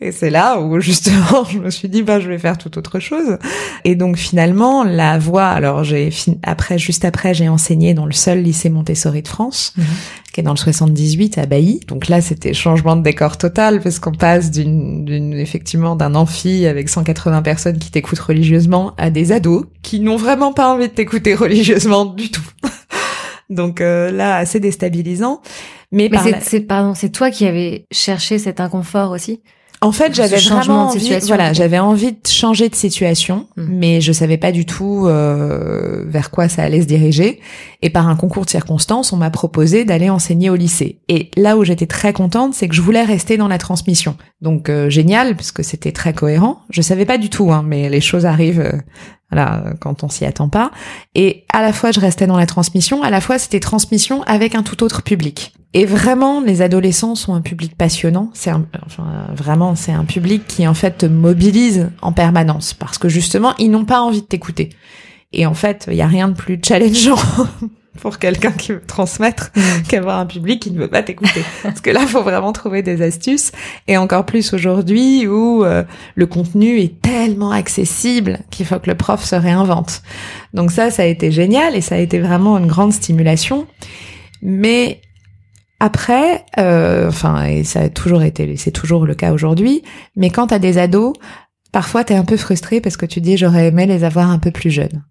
Et c'est là où justement je me suis dit bah je vais faire tout autre chose. Et donc finalement la voie alors j'ai après juste après j'ai enseigné dans le seul lycée Montessori de France Mhm. qui est dans le 78 à Bailly. Donc là c'était changement de décor total parce qu'on passe d'une d'une effectivement d'un amphi avec 180 personnes qui t'écoutent religieusement à des ados qui n'ont vraiment pas envie de t'écouter *laughs* religieusement du tout. donc euh, là assez déstabilisant. Mais, Mais c'est, la- c'est- pardon, c'est toi qui avais cherché cet inconfort aussi En fait, j'avais changement vraiment de envie, situation, voilà, j'avais envie de changer de situation, Mm. mais je savais pas du tout euh, vers quoi ça allait se diriger. Et par un concours de circonstances, on m'a proposé d'aller enseigner au lycée. Et là où j'étais très contente, c'est que je voulais rester dans la transmission. Donc euh, génial, parce que c'était très cohérent. Je savais pas du tout, hein, mais les choses arrivent. Voilà, quand on s'y attend pas. Et à la fois, je restais dans la transmission, à la fois, c'était transmission avec un tout autre public. Et vraiment, les adolescents sont un public passionnant. C'est enfin, vraiment, c'est un public qui, en fait, te mobilise en permanence. Parce que, justement, ils n'ont pas envie de t'écouter. Et en fait, il y a rien de plus challengeant *laughs* pour quelqu'un qui veut transmettre *laughs* qu'avoir un public qui ne veut pas t'écouter. *laughs* Parce que là, il faut vraiment trouver des astuces. Et encore plus aujourd'hui où euh, le contenu est tellement accessible qu'il faut que le prof se réinvente. Donc ça, ça a été génial et ça a été vraiment une grande stimulation. Mais après, euh, enfin, et ça a toujours été, c'est toujours le cas aujourd'hui, mais quand t'as des ados, parfois t'es un peu frustré parce que tu dis j'aurais aimé les avoir un peu plus jeunes.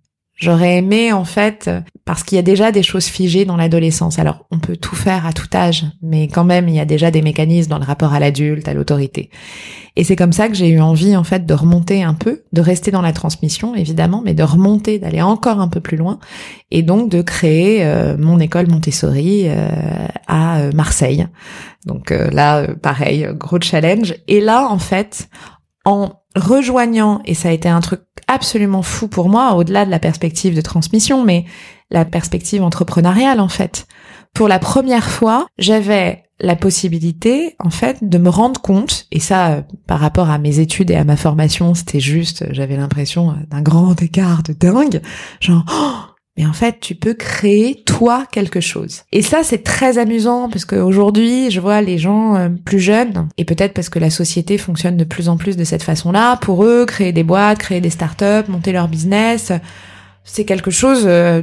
J'aurais aimé en fait, parce qu'il y a déjà des choses figées dans l'adolescence. Alors on peut tout faire à tout âge, mais quand même il y a déjà des mécanismes dans le rapport à l'adulte, à l'autorité. Et c'est comme ça que j'ai eu envie en fait de remonter un peu, de rester dans la transmission évidemment, mais de remonter, d'aller encore un peu plus loin, et donc de créer euh, mon école Montessori euh, à euh, Marseille. Donc euh, là, pareil, gros challenge. Et là, en fait, en rejoignant, et ça a été un truc absolument fou pour moi, au-delà de la perspective de transmission, mais la perspective entrepreneuriale, en fait. Pour la première fois, j'avais la possibilité, en fait, de me rendre compte, et ça, euh, par rapport à mes études et à ma formation, c'était juste, j'avais l'impression euh, d'un grand écart de dingue, genre, oh, mais en fait, tu peux créer toi quelque chose. Et ça, c'est très amusant parce qu'aujourd'hui, je vois les gens euh, plus jeunes, et peut-être parce que la société fonctionne de plus en plus de cette façon-là, pour eux, créer des boîtes, créer des startups, monter leur business, c'est quelque chose euh,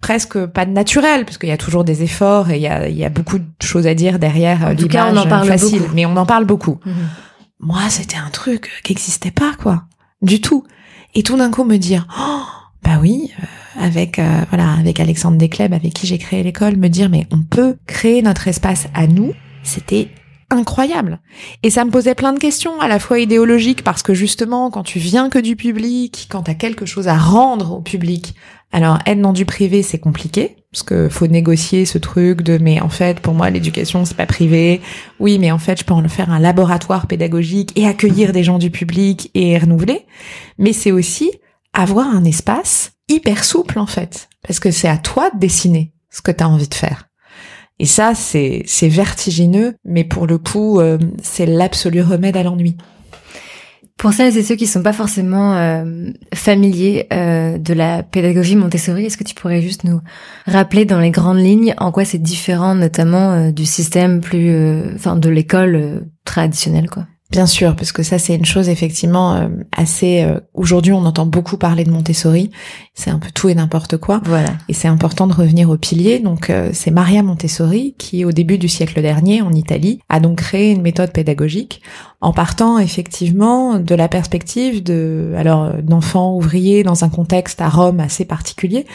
presque pas de naturel, parce qu'il y a toujours des efforts et il y a, il y a beaucoup de choses à dire derrière euh, En tout cas, on en parle facile, beaucoup. mais on en parle beaucoup Mhm. moi, c'était un truc qui n'existait pas, quoi, du tout. Et tout d'un coup me dire, oh, bah oui, euh, avec euh, voilà, avec Alexandre Descleb, avec qui j'ai créé l'école, me dire, mais on peut créer notre espace à nous. C'était incroyable. Et ça me posait plein de questions, à la fois idéologiques, parce que justement, quand tu viens que du public, quand tu as quelque chose à rendre au public, alors être dans du privé, c'est compliqué, parce que faut négocier ce truc de mais en fait, pour moi, l'éducation, c'est pas privé. Oui, mais en fait, je peux en faire un laboratoire pédagogique et accueillir des gens du public et renouveler. Mais c'est aussi avoir un espace hyper souple, en fait, parce que c'est à toi de dessiner ce que tu as envie de faire. Et ça, c'est vertigineux, mais pour le coup, euh, c'est l'absolu remède à l'ennui. Pour celles et ceux qui sont pas forcément euh, familiers euh, de la pédagogie Montessori, est-ce que tu pourrais juste nous rappeler dans les grandes lignes en quoi c'est différent, notamment du système plus, enfin, de l'école traditionnelle, quoi? Bien sûr, parce que ça c'est une chose effectivement euh, assez. Euh, aujourd'hui, on entend beaucoup parler de Montessori. C'est un peu tout et n'importe quoi. Voilà. Et c'est important de revenir au pilier. Donc euh, c'est Maria Montessori qui, au début du siècle dernier, en Italie, a donc créé une méthode pédagogique en partant effectivement de la perspective de alors d'enfants ouvriers dans un contexte à Rome assez particulier,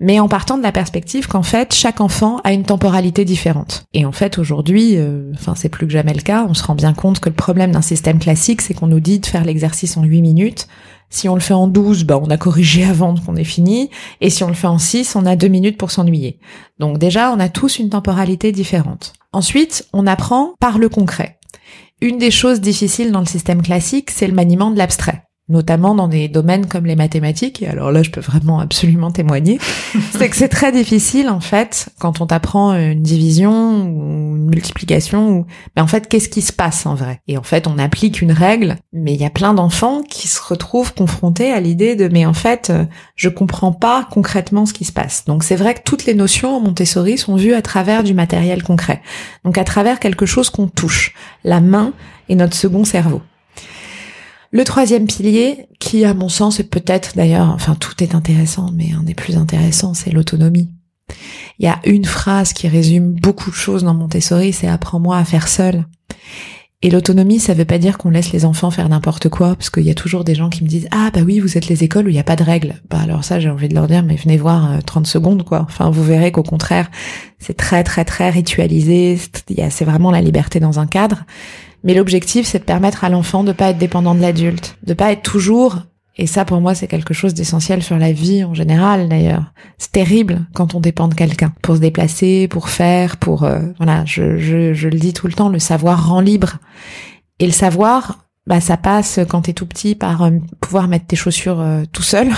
mais en partant de la perspective qu'en fait chaque enfant a une temporalité différente. Et en fait aujourd'hui, euh, enfin c'est plus que jamais le cas, on se rend bien compte que le problème d'un système classique, c'est qu'on nous dit de faire l'exercice en 8 minutes. Si on le fait en 12, bah on a corrigé avant qu'on ait fini, et si on le fait en 6, on a 2 minutes pour s'ennuyer. Donc déjà, on a tous une temporalité différente. Ensuite, on apprend par le concret. Une des choses difficiles dans le système classique, c'est le maniement de l'abstrait notamment dans des domaines comme les mathématiques, et alors là je peux vraiment absolument témoigner, *laughs* c'est que c'est très difficile en fait quand on t'apprend une division ou une multiplication, ou ben, en fait qu'est-ce qui se passe en vrai? Et en fait on applique une règle, mais il y a plein d'enfants qui se retrouvent confrontés à l'idée de mais en fait je comprends pas concrètement ce qui se passe. Donc c'est vrai que toutes les notions en Montessori sont vues à travers du matériel concret, donc à travers quelque chose qu'on touche, la main et notre second cerveau. Le troisième pilier, qui à mon sens est peut-être d'ailleurs, enfin tout est intéressant, mais un des plus intéressants, c'est l'autonomie. Il y a une phrase qui résume beaucoup de choses dans Montessori, c'est apprends-moi à faire seul. Et l'autonomie, ça veut pas dire qu'on laisse les enfants faire n'importe quoi, parce qu'il y a toujours des gens qui me disent ah bah oui vous êtes les écoles où il n'y a pas de règles. Bah alors ça j'ai envie de leur dire mais venez voir 30 euh, secondes quoi. Enfin vous verrez qu'au contraire c'est très très très ritualisé, c'est vraiment la liberté dans un cadre. Mais l'objectif, c'est de permettre à l'enfant de pas être dépendant de l'adulte, de pas être toujours et ça, pour moi, c'est quelque chose d'essentiel sur la vie en général, d'ailleurs. C'est terrible quand on dépend de quelqu'un pour se déplacer, pour faire, pour euh, voilà. Je, je, je le dis tout le temps, le savoir rend libre. Et le savoir, bah, ça passe quand t'es tout petit par euh, pouvoir mettre tes chaussures euh, tout seul.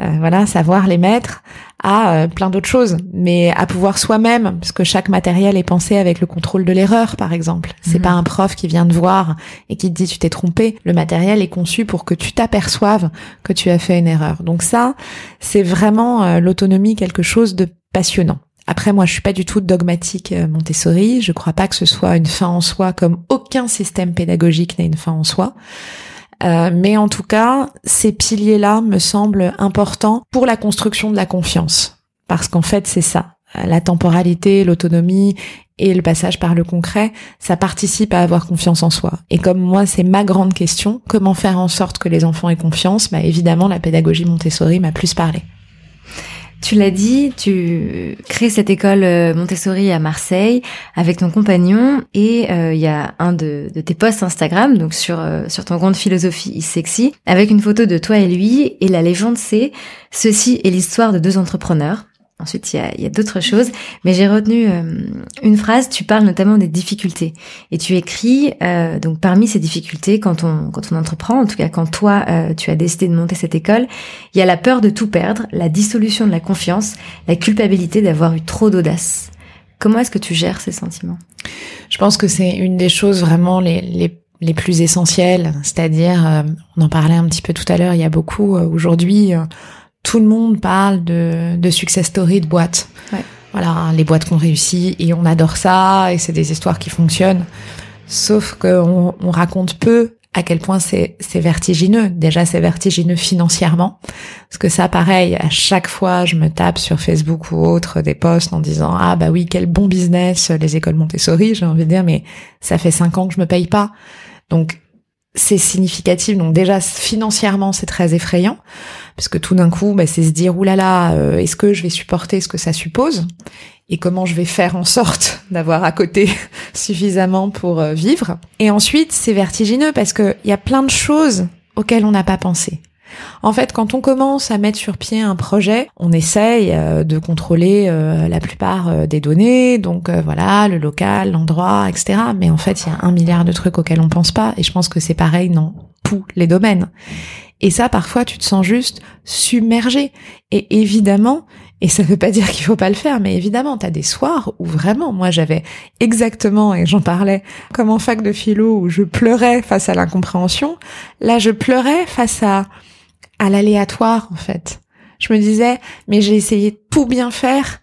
Euh, voilà, savoir les mettre à euh, plein d'autres choses, mais à pouvoir soi-même, parce que chaque matériel est pensé avec le contrôle de l'erreur, par exemple. C'est mhm. pas un prof qui vient te voir et qui te dit tu t'es trompé. Le matériel est conçu pour que tu t'aperçoives que tu as fait une erreur. Donc ça, c'est vraiment euh, l'autonomie quelque chose de passionnant. Après, moi, je suis pas du tout dogmatique Montessori. Je crois pas que ce soit une fin en soi, comme aucun système pédagogique n'est une fin en soi. Euh, mais en tout cas, ces piliers-là me semblent importants pour la construction de la confiance. Parce qu'en fait, c'est ça. La temporalité, l'autonomie et le passage par le concret, ça participe à avoir confiance en soi. Et comme moi, c'est ma grande question, comment faire en sorte que les enfants aient confiance? Bah évidemment, la pédagogie Montessori m'a plus parlé. Tu l'as dit, tu crées cette école euh, Montessori à Marseille avec ton compagnon et euh, il y a un de, tes posts Instagram, donc sur euh, sur ton compte philosophie is sexy, avec une photo de toi et lui. Et la légende c'est ceci est l'histoire de deux entrepreneurs Ensuite, il y a, y a d'autres choses, mais j'ai retenu euh, une phrase. Tu parles notamment des difficultés et tu écris euh, donc parmi ces difficultés quand on quand on entreprend, en tout cas quand toi euh, tu as décidé de monter cette école, il y a la peur de tout perdre, la dissolution de la confiance, la culpabilité d'avoir eu trop d'audace. Comment est-ce que tu gères ces sentiments? Je pense que c'est une des choses vraiment les, les les plus essentielles, c'est-à-dire, on en parlait un petit peu tout à l'heure, il y a beaucoup aujourd'hui tout le monde parle de, de success story de boîtes. Ouais. Voilà, les boîtes qu'on réussit et on adore ça et c'est des histoires qui fonctionnent. Sauf qu'on on raconte peu à quel point c'est vertigineux. Déjà, c'est vertigineux financièrement. Parce que ça, pareil, à chaque fois, je me tape sur Facebook ou autre des posts en disant, ah bah oui, quel bon business, les écoles Montessori, j'ai envie de dire, mais ça fait cinq ans que je me paye pas. Donc, c'est significatif. Donc déjà financièrement, c'est très effrayant parce que tout d'un coup, bah, c'est se dire oulala, là euh, est-ce que je vais supporter ce que ça suppose? Et comment je vais faire en sorte *laughs* d'avoir à côté *laughs* suffisamment pour euh, vivre? Et ensuite, c'est vertigineux parce que il y a plein de choses auxquelles on n'a pas pensé. En fait, quand on commence à mettre sur pied un projet, on essaye euh, de contrôler euh, la plupart des données, donc voilà, le local, l'endroit, etc. Mais en fait, il y a un milliard de trucs auxquels on pense pas, et je pense que c'est pareil dans tous les domaines. Et ça, parfois, tu te sens juste submergé. Et évidemment, et ça veut pas dire qu'il faut pas le faire, mais évidemment, t'as des soirs où vraiment, moi, j'avais exactement, et j'en parlais, comme en fac de philo, où je pleurais face à l'incompréhension. Là, je pleurais face à, à l'aléatoire, en fait. Je me disais, mais j'ai essayé tout bien faire,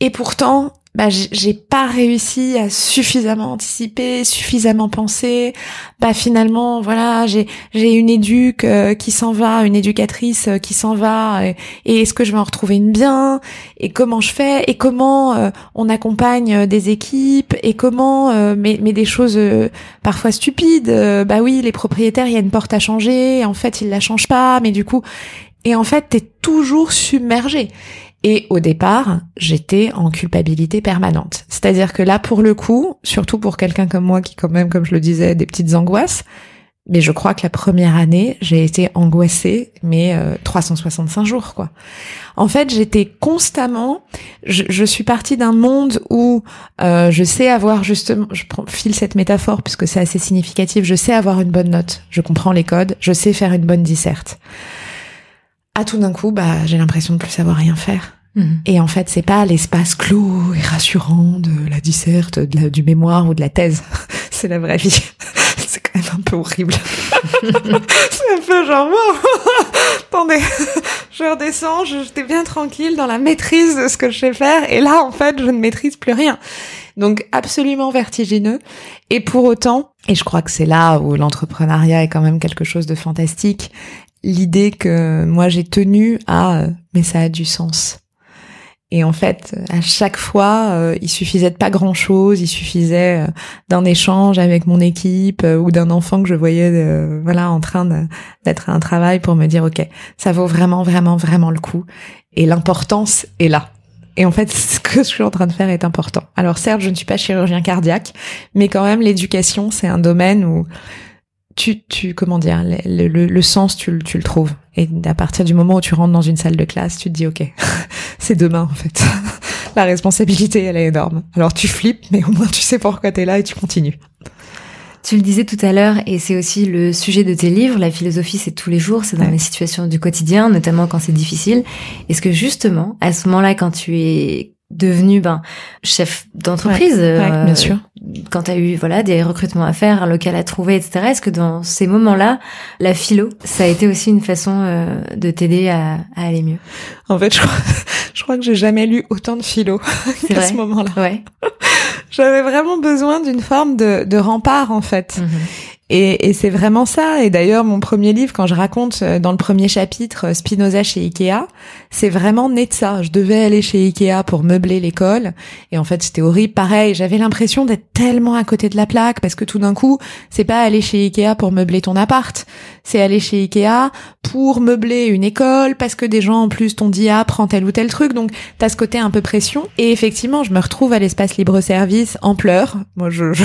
et pourtant, bah j'ai pas réussi à suffisamment anticiper, suffisamment penser. Bah finalement voilà, j'ai j'ai une éduque euh, qui s'en va, une éducatrice euh, qui s'en va et, est-ce que je vais en retrouver une bien? Et comment je fais? Et comment euh, on accompagne des équipes? Et comment mais mais des choses parfois stupides. bah oui, les propriétaires, il y a une porte à changer, en fait, ils la changent pas, mais du coup et en fait, t'es toujours submergé. Et au départ, j'étais en culpabilité permanente. C'est-à-dire que là, pour le coup, surtout pour quelqu'un comme moi qui, quand même, comme je le disais, des petites angoisses, mais je crois que la première année, j'ai été angoissée, mais 365 euh, jours, quoi. En fait, j'étais constamment. Je, suis partie d'un monde où euh, je sais avoir justement. Je file cette métaphore puisque c'est assez significatif. Je sais avoir une bonne note. Je comprends les codes. Je sais faire une bonne disserte à tout d'un coup, bah, j'ai l'impression de plus savoir rien faire. Mhm. Et en fait, c'est pas l'espace clos et rassurant de la disserte, de la, du mémoire ou de la thèse. *laughs* c'est la vraie vie. *laughs* c'est quand même un peu horrible. *laughs* c'est un peu genre, attendez, je redescends, j'étais bien tranquille dans la maîtrise de ce que je sais faire. Et là, en fait, je ne maîtrise plus rien. Donc, absolument vertigineux. Et pour autant, et je crois que c'est là où l'entrepreneuriat est quand même quelque chose de fantastique, l'idée que moi j'ai tenu à mais ça a du sens. Et en fait, à chaque fois, euh, il suffisait de pas grand chose, il suffisait euh, d'un échange avec mon équipe euh, ou d'un enfant que je voyais, voilà, en train d'être à un travail pour me dire, ok, ça vaut vraiment, vraiment, vraiment le coup. Et l'importance est là. Et en fait, *laughs* ce que je suis en train de faire est important. Alors certes, je ne suis pas chirurgien cardiaque, mais quand même, l'éducation, c'est un domaine où tu, tu, comment dire, le, le, le sens, tu, tu, le trouves. Et à partir du moment où tu rentres dans une salle de classe, tu te dis, ok, *laughs* c'est demain en fait. *laughs* La responsabilité, elle est énorme. Alors tu flippes, mais au moins tu sais pourquoi t'es là et tu continues. Tu le disais tout à l'heure, et c'est aussi le sujet de tes livres, la philosophie c'est tous les jours, c'est dans les situations du quotidien, notamment quand c'est difficile. Est-ce que justement, à ce moment-là, quand tu es devenu ben chef d'entreprise euh, bien sûr quand tu as eu voilà des recrutements à faire un local à trouver etc est-ce que dans ces moments-là la philo ça a été aussi une façon euh, de t'aider à, à, aller mieux? En fait je crois, *laughs* je crois que j'ai jamais lu autant de philo *laughs* à ce moment-là. Ouais. *laughs* J'avais vraiment besoin d'une forme de, de rempart en fait. Mhm. Et, et c'est vraiment ça. Et d'ailleurs, mon premier livre, quand je raconte euh, dans le premier chapitre euh, Spinoza chez Ikea, c'est vraiment né de ça. Je devais aller chez Ikea pour meubler l'école. Et en fait, c'était horrible. Pareil, j'avais l'impression d'être tellement à côté de la plaque parce que tout d'un coup, c'est pas aller chez Ikea pour meubler ton appart. C'est aller chez Ikea pour meubler une école parce que des gens en plus t'ont dit ah prends tel ou tel truc. Donc t'as ce côté un peu pression. Et effectivement, je me retrouve à l'espace libre service en pleurs. Moi, je, je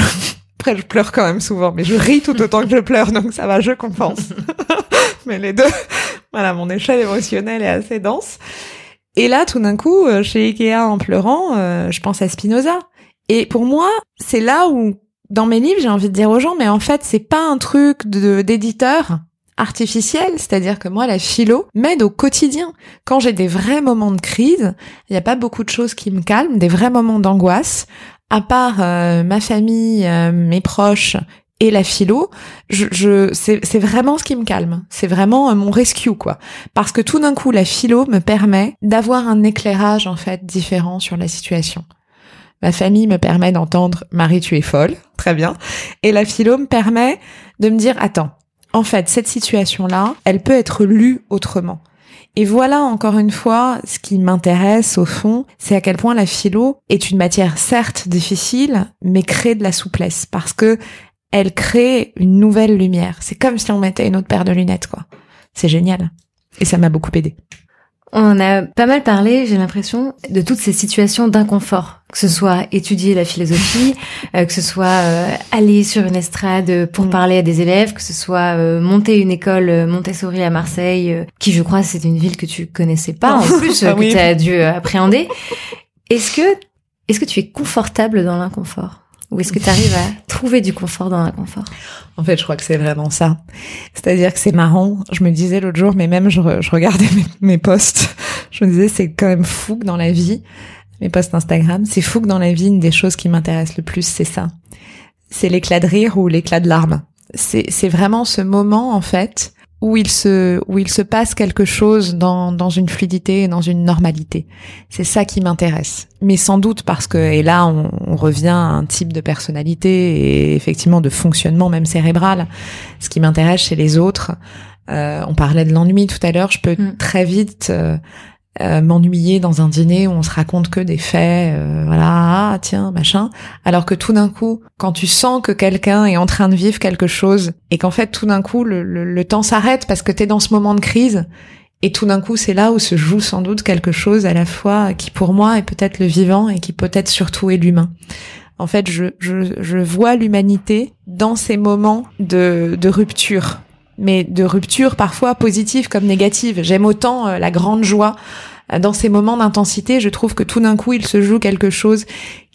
après, je pleure quand même souvent, mais je ris tout autant que je pleure, donc ça va, je compense. *laughs* mais les deux, voilà, mon échelle émotionnelle est assez dense. Et là, tout d'un coup, euh, chez Ikea en pleurant, euh, je pense à Spinoza. Et pour moi, c'est là où, dans mes livres, j'ai envie de dire aux gens, mais en fait, c'est pas un truc de d'éditeur artificiel, c'est-à-dire que moi, la philo m'aide au quotidien. Quand j'ai des vrais moments de crise, il n'y a pas beaucoup de choses qui me calment, des vrais moments d'angoisse à part euh, ma famille, euh, mes proches et la philo, je, je c'est vraiment ce qui me calme. C'est vraiment euh, mon rescue quoi. Parce que tout d'un coup, la philo me permet d'avoir un éclairage en fait différent sur la situation. Ma famille me permet d'entendre Marie, tu es folle, très bien. Et la philo me permet de me dire attends, en fait, cette situation-là, elle peut être lue autrement. Et voilà encore une fois ce qui m'intéresse au fond, c'est à quel point la philo est une matière certes difficile, mais crée de la souplesse parce que elle crée une nouvelle lumière. C'est comme si on mettait une autre paire de lunettes, quoi. C'est génial. Et ça m'a beaucoup aidé. On a pas mal parlé, j'ai l'impression, de toutes ces situations d'inconfort, que ce soit étudier la philosophie, *laughs* euh, que ce soit euh, aller sur une estrade pour mm. parler à des élèves, que ce soit euh, monter une école Montessori à Marseille, qui je crois c'est une ville que tu connaissais pas en *laughs* plus, ah que tu as dû appréhender. Est-ce que est-ce que tu es confortable dans l'inconfort? Ou est-ce que tu arrives à trouver du confort dans l'inconfort? En fait, je crois que c'est vraiment ça. C'est-à-dire que c'est marrant. Je me disais l'autre jour, mais même je, regardais mes, mes posts, *laughs* je me disais c'est quand même fou que dans la vie, mes posts Instagram, c'est fou que dans la vie, une des choses qui m'intéresse le plus, c'est ça. C'est l'éclat de rire ou l'éclat de larmes. C'est vraiment ce moment, en fait, où il se où il se passe quelque chose dans dans une fluidité et dans une normalité. C'est ça qui m'intéresse. Mais sans doute parce que et là on, on, revient à un type de personnalité et effectivement de fonctionnement même cérébral. Ce qui m'intéresse chez les autres, euh, on parlait de l'ennui tout à l'heure. Je peux mm. très vite euh, euh, m'ennuyer dans un dîner où on se raconte que des faits, euh, voilà, ah, tiens, machin. Alors que tout d'un coup, quand tu sens que quelqu'un est en train de vivre quelque chose et qu'en fait tout d'un coup le, le, temps s'arrête parce que t'es dans ce moment de crise et tout d'un coup c'est là où se joue sans doute quelque chose à la fois qui pour moi est peut-être le vivant et qui peut-être surtout est l'humain. En fait, je, je, je vois l'humanité dans ces moments de, de rupture mais de rupture parfois positive comme négative. J'aime autant euh, la grande joie euh, dans ces moments d'intensité. Je trouve que tout d'un coup, il se joue quelque chose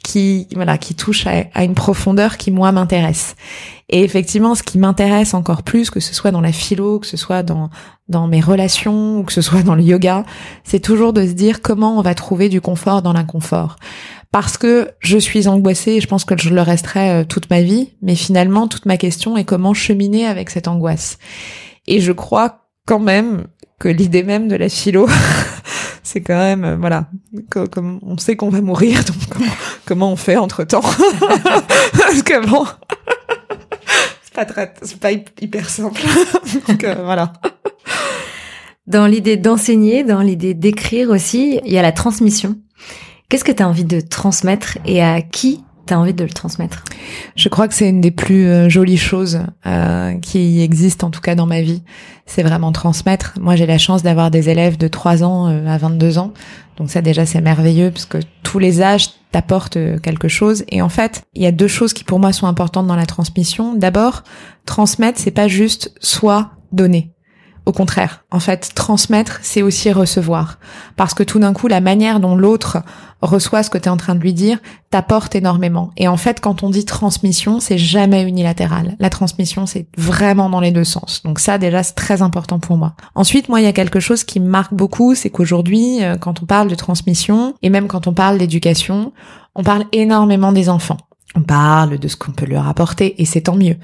qui voilà qui touche à, une profondeur qui moi m'intéresse. Et effectivement, ce qui m'intéresse encore plus, que ce soit dans la philo, que ce soit dans dans mes relations ou que ce soit dans le yoga, c'est toujours de se dire comment on va trouver du confort dans l'inconfort parce que je suis angoissée et je pense que je le resterai euh, toute ma vie. Mais finalement, toute ma question est comment cheminer avec cette angoisse. Et je crois quand même que l'idée même de la philo, *laughs* c'est quand même, euh, voilà, comme on sait qu'on va mourir, *laughs* donc comment, on fait entre temps *laughs* Parce que bon, c'est pas très, c'est pas hyper simple. donc euh, voilà. Dans l'idée d'enseigner, dans l'idée d'écrire aussi, il y a la transmission. Qu'est-ce que tu as envie de transmettre et à qui tu as envie de le transmettre? Je crois que c'est une des plus euh, jolies choses euh, qui existent en tout cas dans ma vie. C'est vraiment transmettre. Moi j'ai la chance d'avoir des élèves de 3 ans euh, à 22 ans. Donc ça déjà c'est merveilleux parce que tous les âges t'apportent quelque chose. Et en fait, il y a deux choses qui pour moi sont importantes dans la transmission. D'abord, transmettre, c'est pas juste soit donner. Au contraire, en fait, transmettre, c'est aussi recevoir. Parce que tout d'un coup, la manière dont l'autre reçoit ce que tu es en train de lui dire t'apporte énormément. Et en fait, quand on dit transmission, c'est jamais unilatéral. La transmission, c'est vraiment dans les deux sens. Donc ça, déjà, c'est très important pour moi. Ensuite, moi, il y a quelque chose qui me marque beaucoup, c'est qu'aujourd'hui, euh, quand on parle de transmission, et même quand on parle d'éducation, on parle énormément des enfants. On parle de ce qu'on peut leur apporter et c'est tant mieux.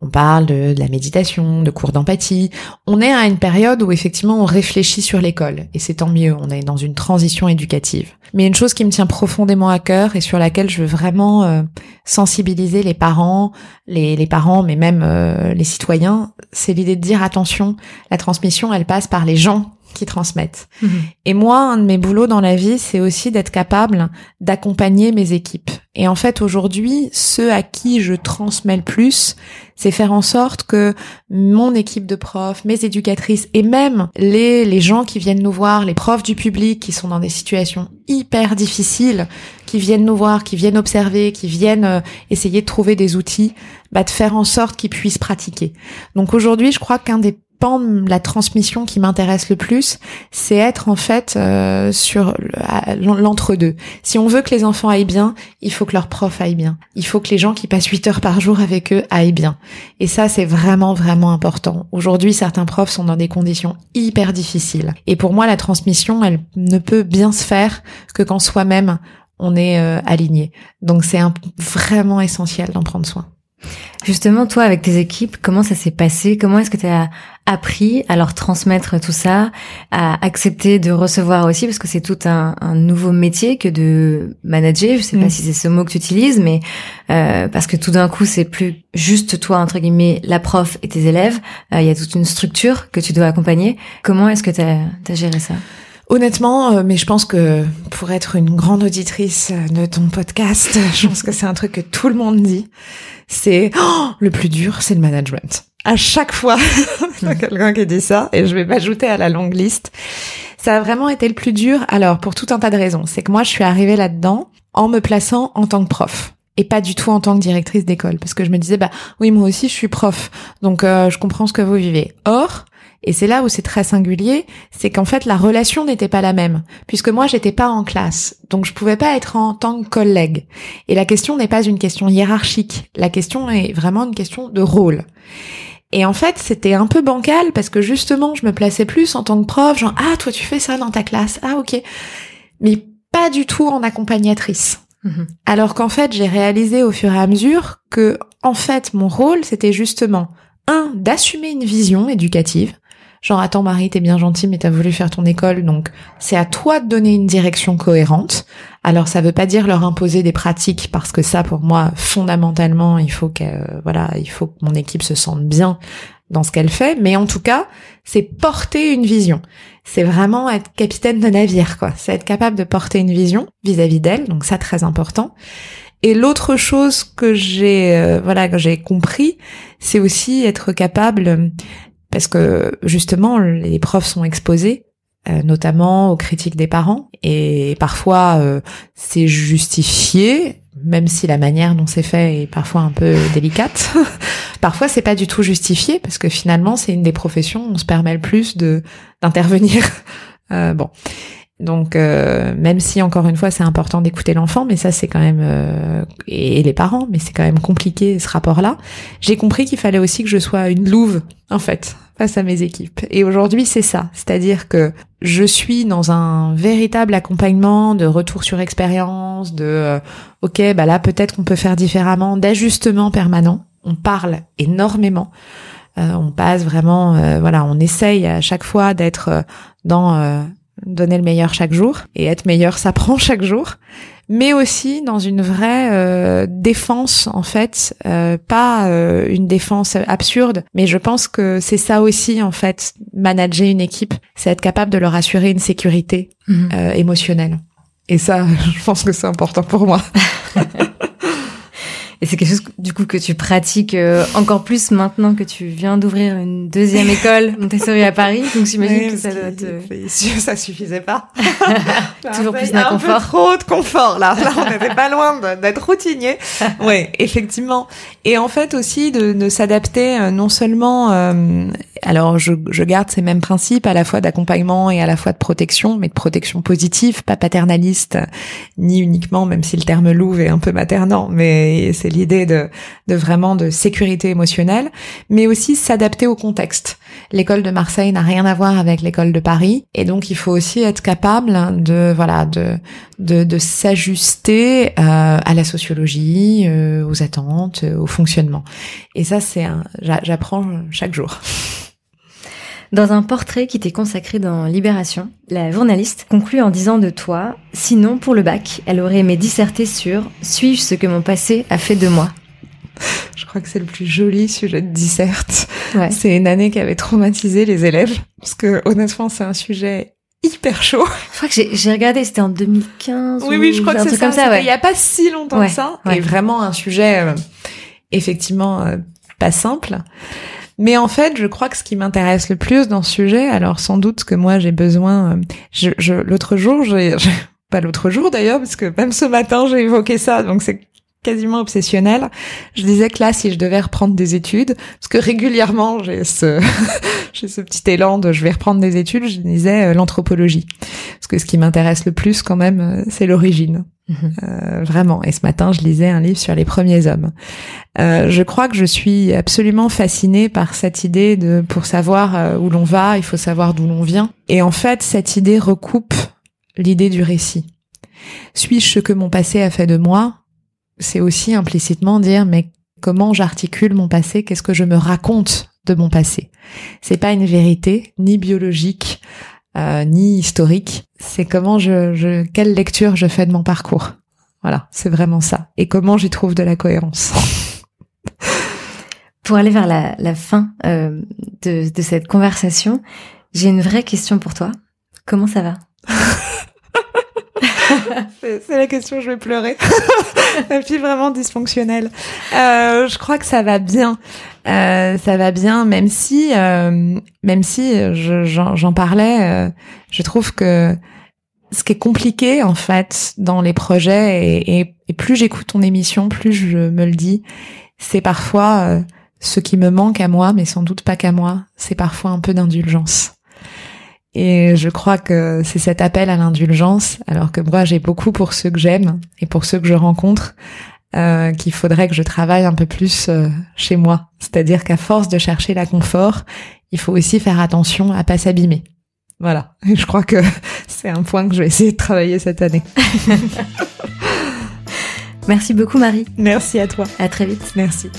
On parle de, la méditation, de cours d'empathie. On est à une période où effectivement on réfléchit sur l'école et c'est tant mieux. On est dans une transition éducative. Mais une chose qui me tient profondément à cœur et sur laquelle je veux vraiment euh, sensibiliser les parents, les, parents mais même euh, les citoyens, c'est l'idée de dire attention, la transmission elle passe par les gens qui transmettent. Mhm. Et moi, un de mes boulots dans la vie, c'est aussi d'être capable d'accompagner mes équipes. Et en fait, aujourd'hui, ceux à qui je transmets le plus, c'est faire en sorte que mon équipe de profs, mes éducatrices et même les, les gens qui viennent nous voir, les profs du public qui sont dans des situations hyper difficiles, qui viennent nous voir, qui viennent observer, qui viennent euh, essayer de trouver des outils, bah, de faire en sorte qu'ils puissent pratiquer. Donc aujourd'hui, je crois qu'un des pan la transmission qui m'intéresse le plus, c'est être en fait euh, sur l'entre-deux. Si on veut que les enfants aillent bien, il faut que leurs profs aillent bien. Il faut que les gens qui passent 8 heures par jour avec eux aillent bien. Et ça, c'est vraiment, vraiment important. Aujourd'hui, certains profs sont dans des conditions hyper difficiles. Et pour moi, la transmission, elle ne peut bien se faire que quand soi-même, on est euh, aligné. Donc c'est vraiment essentiel d'en prendre soin. Justement, toi, avec tes équipes, comment ça s'est passé? Comment est-ce que tu as appris à leur transmettre tout ça, à accepter de recevoir aussi, parce que c'est tout un, nouveau métier que de manager. Je sais pas mm. si c'est ce mot que tu utilises, mais euh, parce que tout d'un coup, c'est plus juste toi entre guillemets la prof et tes élèves. Euh, il y a toute une structure que tu dois accompagner. Comment est-ce que tu as géré ça? Honnêtement, euh, mais je pense que pour être une grande auditrice de ton podcast, *laughs* je pense que c'est un truc que tout le monde dit. C'est oh, le plus dur, c'est le management. À chaque fois, *laughs* il y a quelqu'un qui dit ça, et je vais m'ajouter à la longue liste. Ça a vraiment été le plus dur. Alors, pour tout un tas de raisons. C'est que moi, je suis arrivée là-dedans en me plaçant en tant que prof et pas du tout en tant que directrice d'école parce que je me disais bah oui moi aussi je suis prof donc euh, je comprends ce que vous vivez. Or et c'est là où c'est très singulier, c'est qu'en fait la relation n'était pas la même, puisque moi j'étais pas en classe, donc je pouvais pas être en tant que collègue. Et la question n'est pas une question hiérarchique, la question est vraiment une question de rôle. Et en fait, c'était un peu bancal parce que justement, je me plaçais plus en tant que prof, genre ah toi tu fais ça dans ta classe, ah ok, mais pas du tout en accompagnatrice. Mhm. Alors qu'en fait, j'ai réalisé au fur et à mesure que en fait, mon rôle, c'était justement un d'assumer une vision éducative, Genre, attends Marie, t'es bien gentille, mais t'as voulu faire ton école, donc c'est à toi de donner une direction cohérente. Alors, ça veut pas dire leur imposer des pratiques, parce que ça, pour moi, fondamentalement, il faut que, voilà, il faut que mon équipe se sente bien dans ce qu'elle fait, mais en tout cas, c'est porter une vision. C'est vraiment être capitaine de navire, quoi. C'est être capable de porter une vision vis-à-vis d'elle, donc ça, très important. Et l'autre chose que j'ai, euh, voilà, que j'ai compris, c'est aussi être capable parce que justement les profs sont exposés euh, notamment aux critiques des parents. Et parfois euh, c'est justifié même si la manière dont c'est fait est parfois un peu délicate. *laughs* Parfois c'est pas du tout justifié parce que finalement c'est une des professions où on se permet le plus de d'intervenir. *laughs* Euh, bon. Donc euh, même si encore une fois c'est important d'écouter l'enfant, mais ça c'est quand même euh, et, les parents, mais c'est quand même compliqué ce rapport-là. J'ai compris qu'il fallait aussi que je sois une louve en fait face à mes équipes. Et aujourd'hui c'est ça, c'est-à-dire que je suis dans un véritable accompagnement de retour sur expérience, de euh, ok bah là peut-être qu'on peut faire différemment, d'ajustement permanent. On parle énormément. on passe vraiment, voilà, on essaye à chaque fois d'être dans donner le meilleur chaque jour et être meilleur s'apprend *laughs* chaque jour mais aussi dans une vraie euh, défense en fait. Euh, pas euh, une défense absurde mais je pense que c'est ça aussi en fait manager une équipe c'est être capable de leur assurer une sécurité mhm. émotionnelle. Et ça *laughs* je pense que c'est important pour moi *laughs* Et c'est quelque chose du coup que tu pratiques euh, encore plus maintenant que tu viens d'ouvrir une deuxième école *laughs* Montessori à Paris. Donc j'imagine que ça doit te... Ça suffisait pas. *laughs* *laughs* Toujours plus d'inconfort. trop de confort là. Là on n'était pas loin d'être routinier. Oui, effectivement. Et en fait aussi de, de s'adapter euh, non seulement euh, alors je, je, garde ces mêmes principes à la fois d'accompagnement et à la fois de protection, mais de protection positive, pas paternaliste, ni uniquement, même si le terme louve est un peu maternant, mais c'est l'idée de, de vraiment de sécurité émotionnelle, mais aussi s'adapter au contexte. L'école de Marseille n'a rien à voir avec l'école de Paris, et donc il faut aussi être capable de voilà de de, de s'ajuster euh, à la sociologie, euh, aux attentes, au fonctionnement. Et ça c'est j'apprends chaque jour. Dans un portrait qui t'est consacré dans Libération, la journaliste conclut en disant de toi Sinon, pour le bac, elle aurait aimé disserter sur Suis-je ce que mon passé a fait de moi? Je crois que c'est le plus joli sujet de disserte. C'est une année qui avait traumatisé les élèves, parce que honnêtement, c'est un sujet hyper chaud. Je crois que j'ai regardé, c'était en 2015. Oui, oui, je crois que c'est ça. Comme ça Il n'y a pas si longtemps que ça. Et vraiment un sujet, euh, effectivement, euh, pas simple. Mais en fait, je crois que ce qui m'intéresse le plus dans ce sujet, alors sans doute que moi j'ai besoin, euh, je, je l'autre jour, j'ai *laughs* pas l'autre jour d'ailleurs, parce que même ce matin j'ai évoqué ça, donc c'est quasiment obsessionnel. Je disais que là, si je devais reprendre des études, parce que régulièrement j'ai ce *laughs* j'ai ce petit élan de je vais reprendre des études, je disais euh, l'anthropologie, parce que ce qui m'intéresse le plus quand même, euh, c'est l'origine. Mhm. Euh, vraiment. Et ce matin, je lisais un livre sur les premiers hommes. Euh, je crois que je suis absolument fascinée par cette idée de pour savoir euh, où l'on va, il faut savoir d'où l'on vient. Et en fait, cette idée recoupe l'idée du récit. Suis-je ce que mon passé a fait de moi? C'est aussi implicitement dire mais comment j'articule mon passé? Qu'est-ce que je me raconte de mon passé? C'est pas une vérité ni biologique euh, ni historique. C'est comment je, je, quelle lecture je fais de mon parcours. Voilà, c'est vraiment ça. Et comment j'y trouve de la cohérence. *laughs* Pour aller vers la, la fin euh, de, de cette conversation, j'ai une vraie question pour toi. Comment ça va? *laughs* C'est la question, je vais pleurer. *laughs* Ma fille vraiment dysfonctionnelle. Euh, je crois que ça va bien. Euh, ça va bien, même si, euh, même si j'en parlais, euh, je trouve que ce qui est compliqué en fait dans les projets, et, et, et plus j'écoute ton émission, plus je me le dis, c'est parfois euh, ce qui me manque à moi, mais sans doute pas qu'à moi, c'est parfois un peu d'indulgence. Et je crois que c'est cet appel à l'indulgence, alors que moi j'ai beaucoup pour ceux que j'aime et pour ceux que je rencontre, euh, qu'il faudrait que je travaille un peu plus euh, chez moi. C'est-à-dire qu'à force de chercher la confort, il faut aussi faire attention à pas s'abîmer. Voilà. Et je crois que *laughs* c'est un point que je vais essayer de travailler cette année. *laughs* Merci beaucoup Marie. Merci à toi. À très vite. Merci.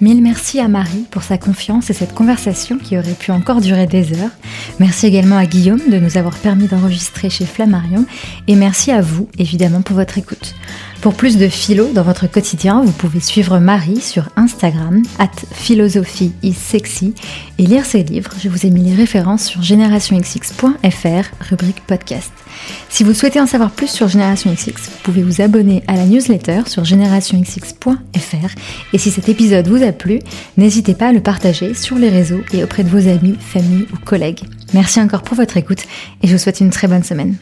Mille merci à Marie pour sa confiance et cette conversation qui aurait pu encore durer des heures. Merci également à Guillaume de nous avoir permis d'enregistrer chez Flammarion et merci à vous évidemment pour votre écoute. Pour plus de philo dans votre quotidien, vous pouvez suivre Marie sur Instagram, at philosophie is sexy, et lire ses livres. Je vous ai mis les références sur générationxx.fr, rubrique podcast. Si vous souhaitez en savoir plus sur Génération XX, vous pouvez vous abonner à la newsletter sur générationxx.fr. Et si cet épisode vous a plu, n'hésitez pas à le partager sur les réseaux et auprès de vos amis, familles ou collègues. Merci encore pour votre écoute et je vous souhaite une très bonne semaine.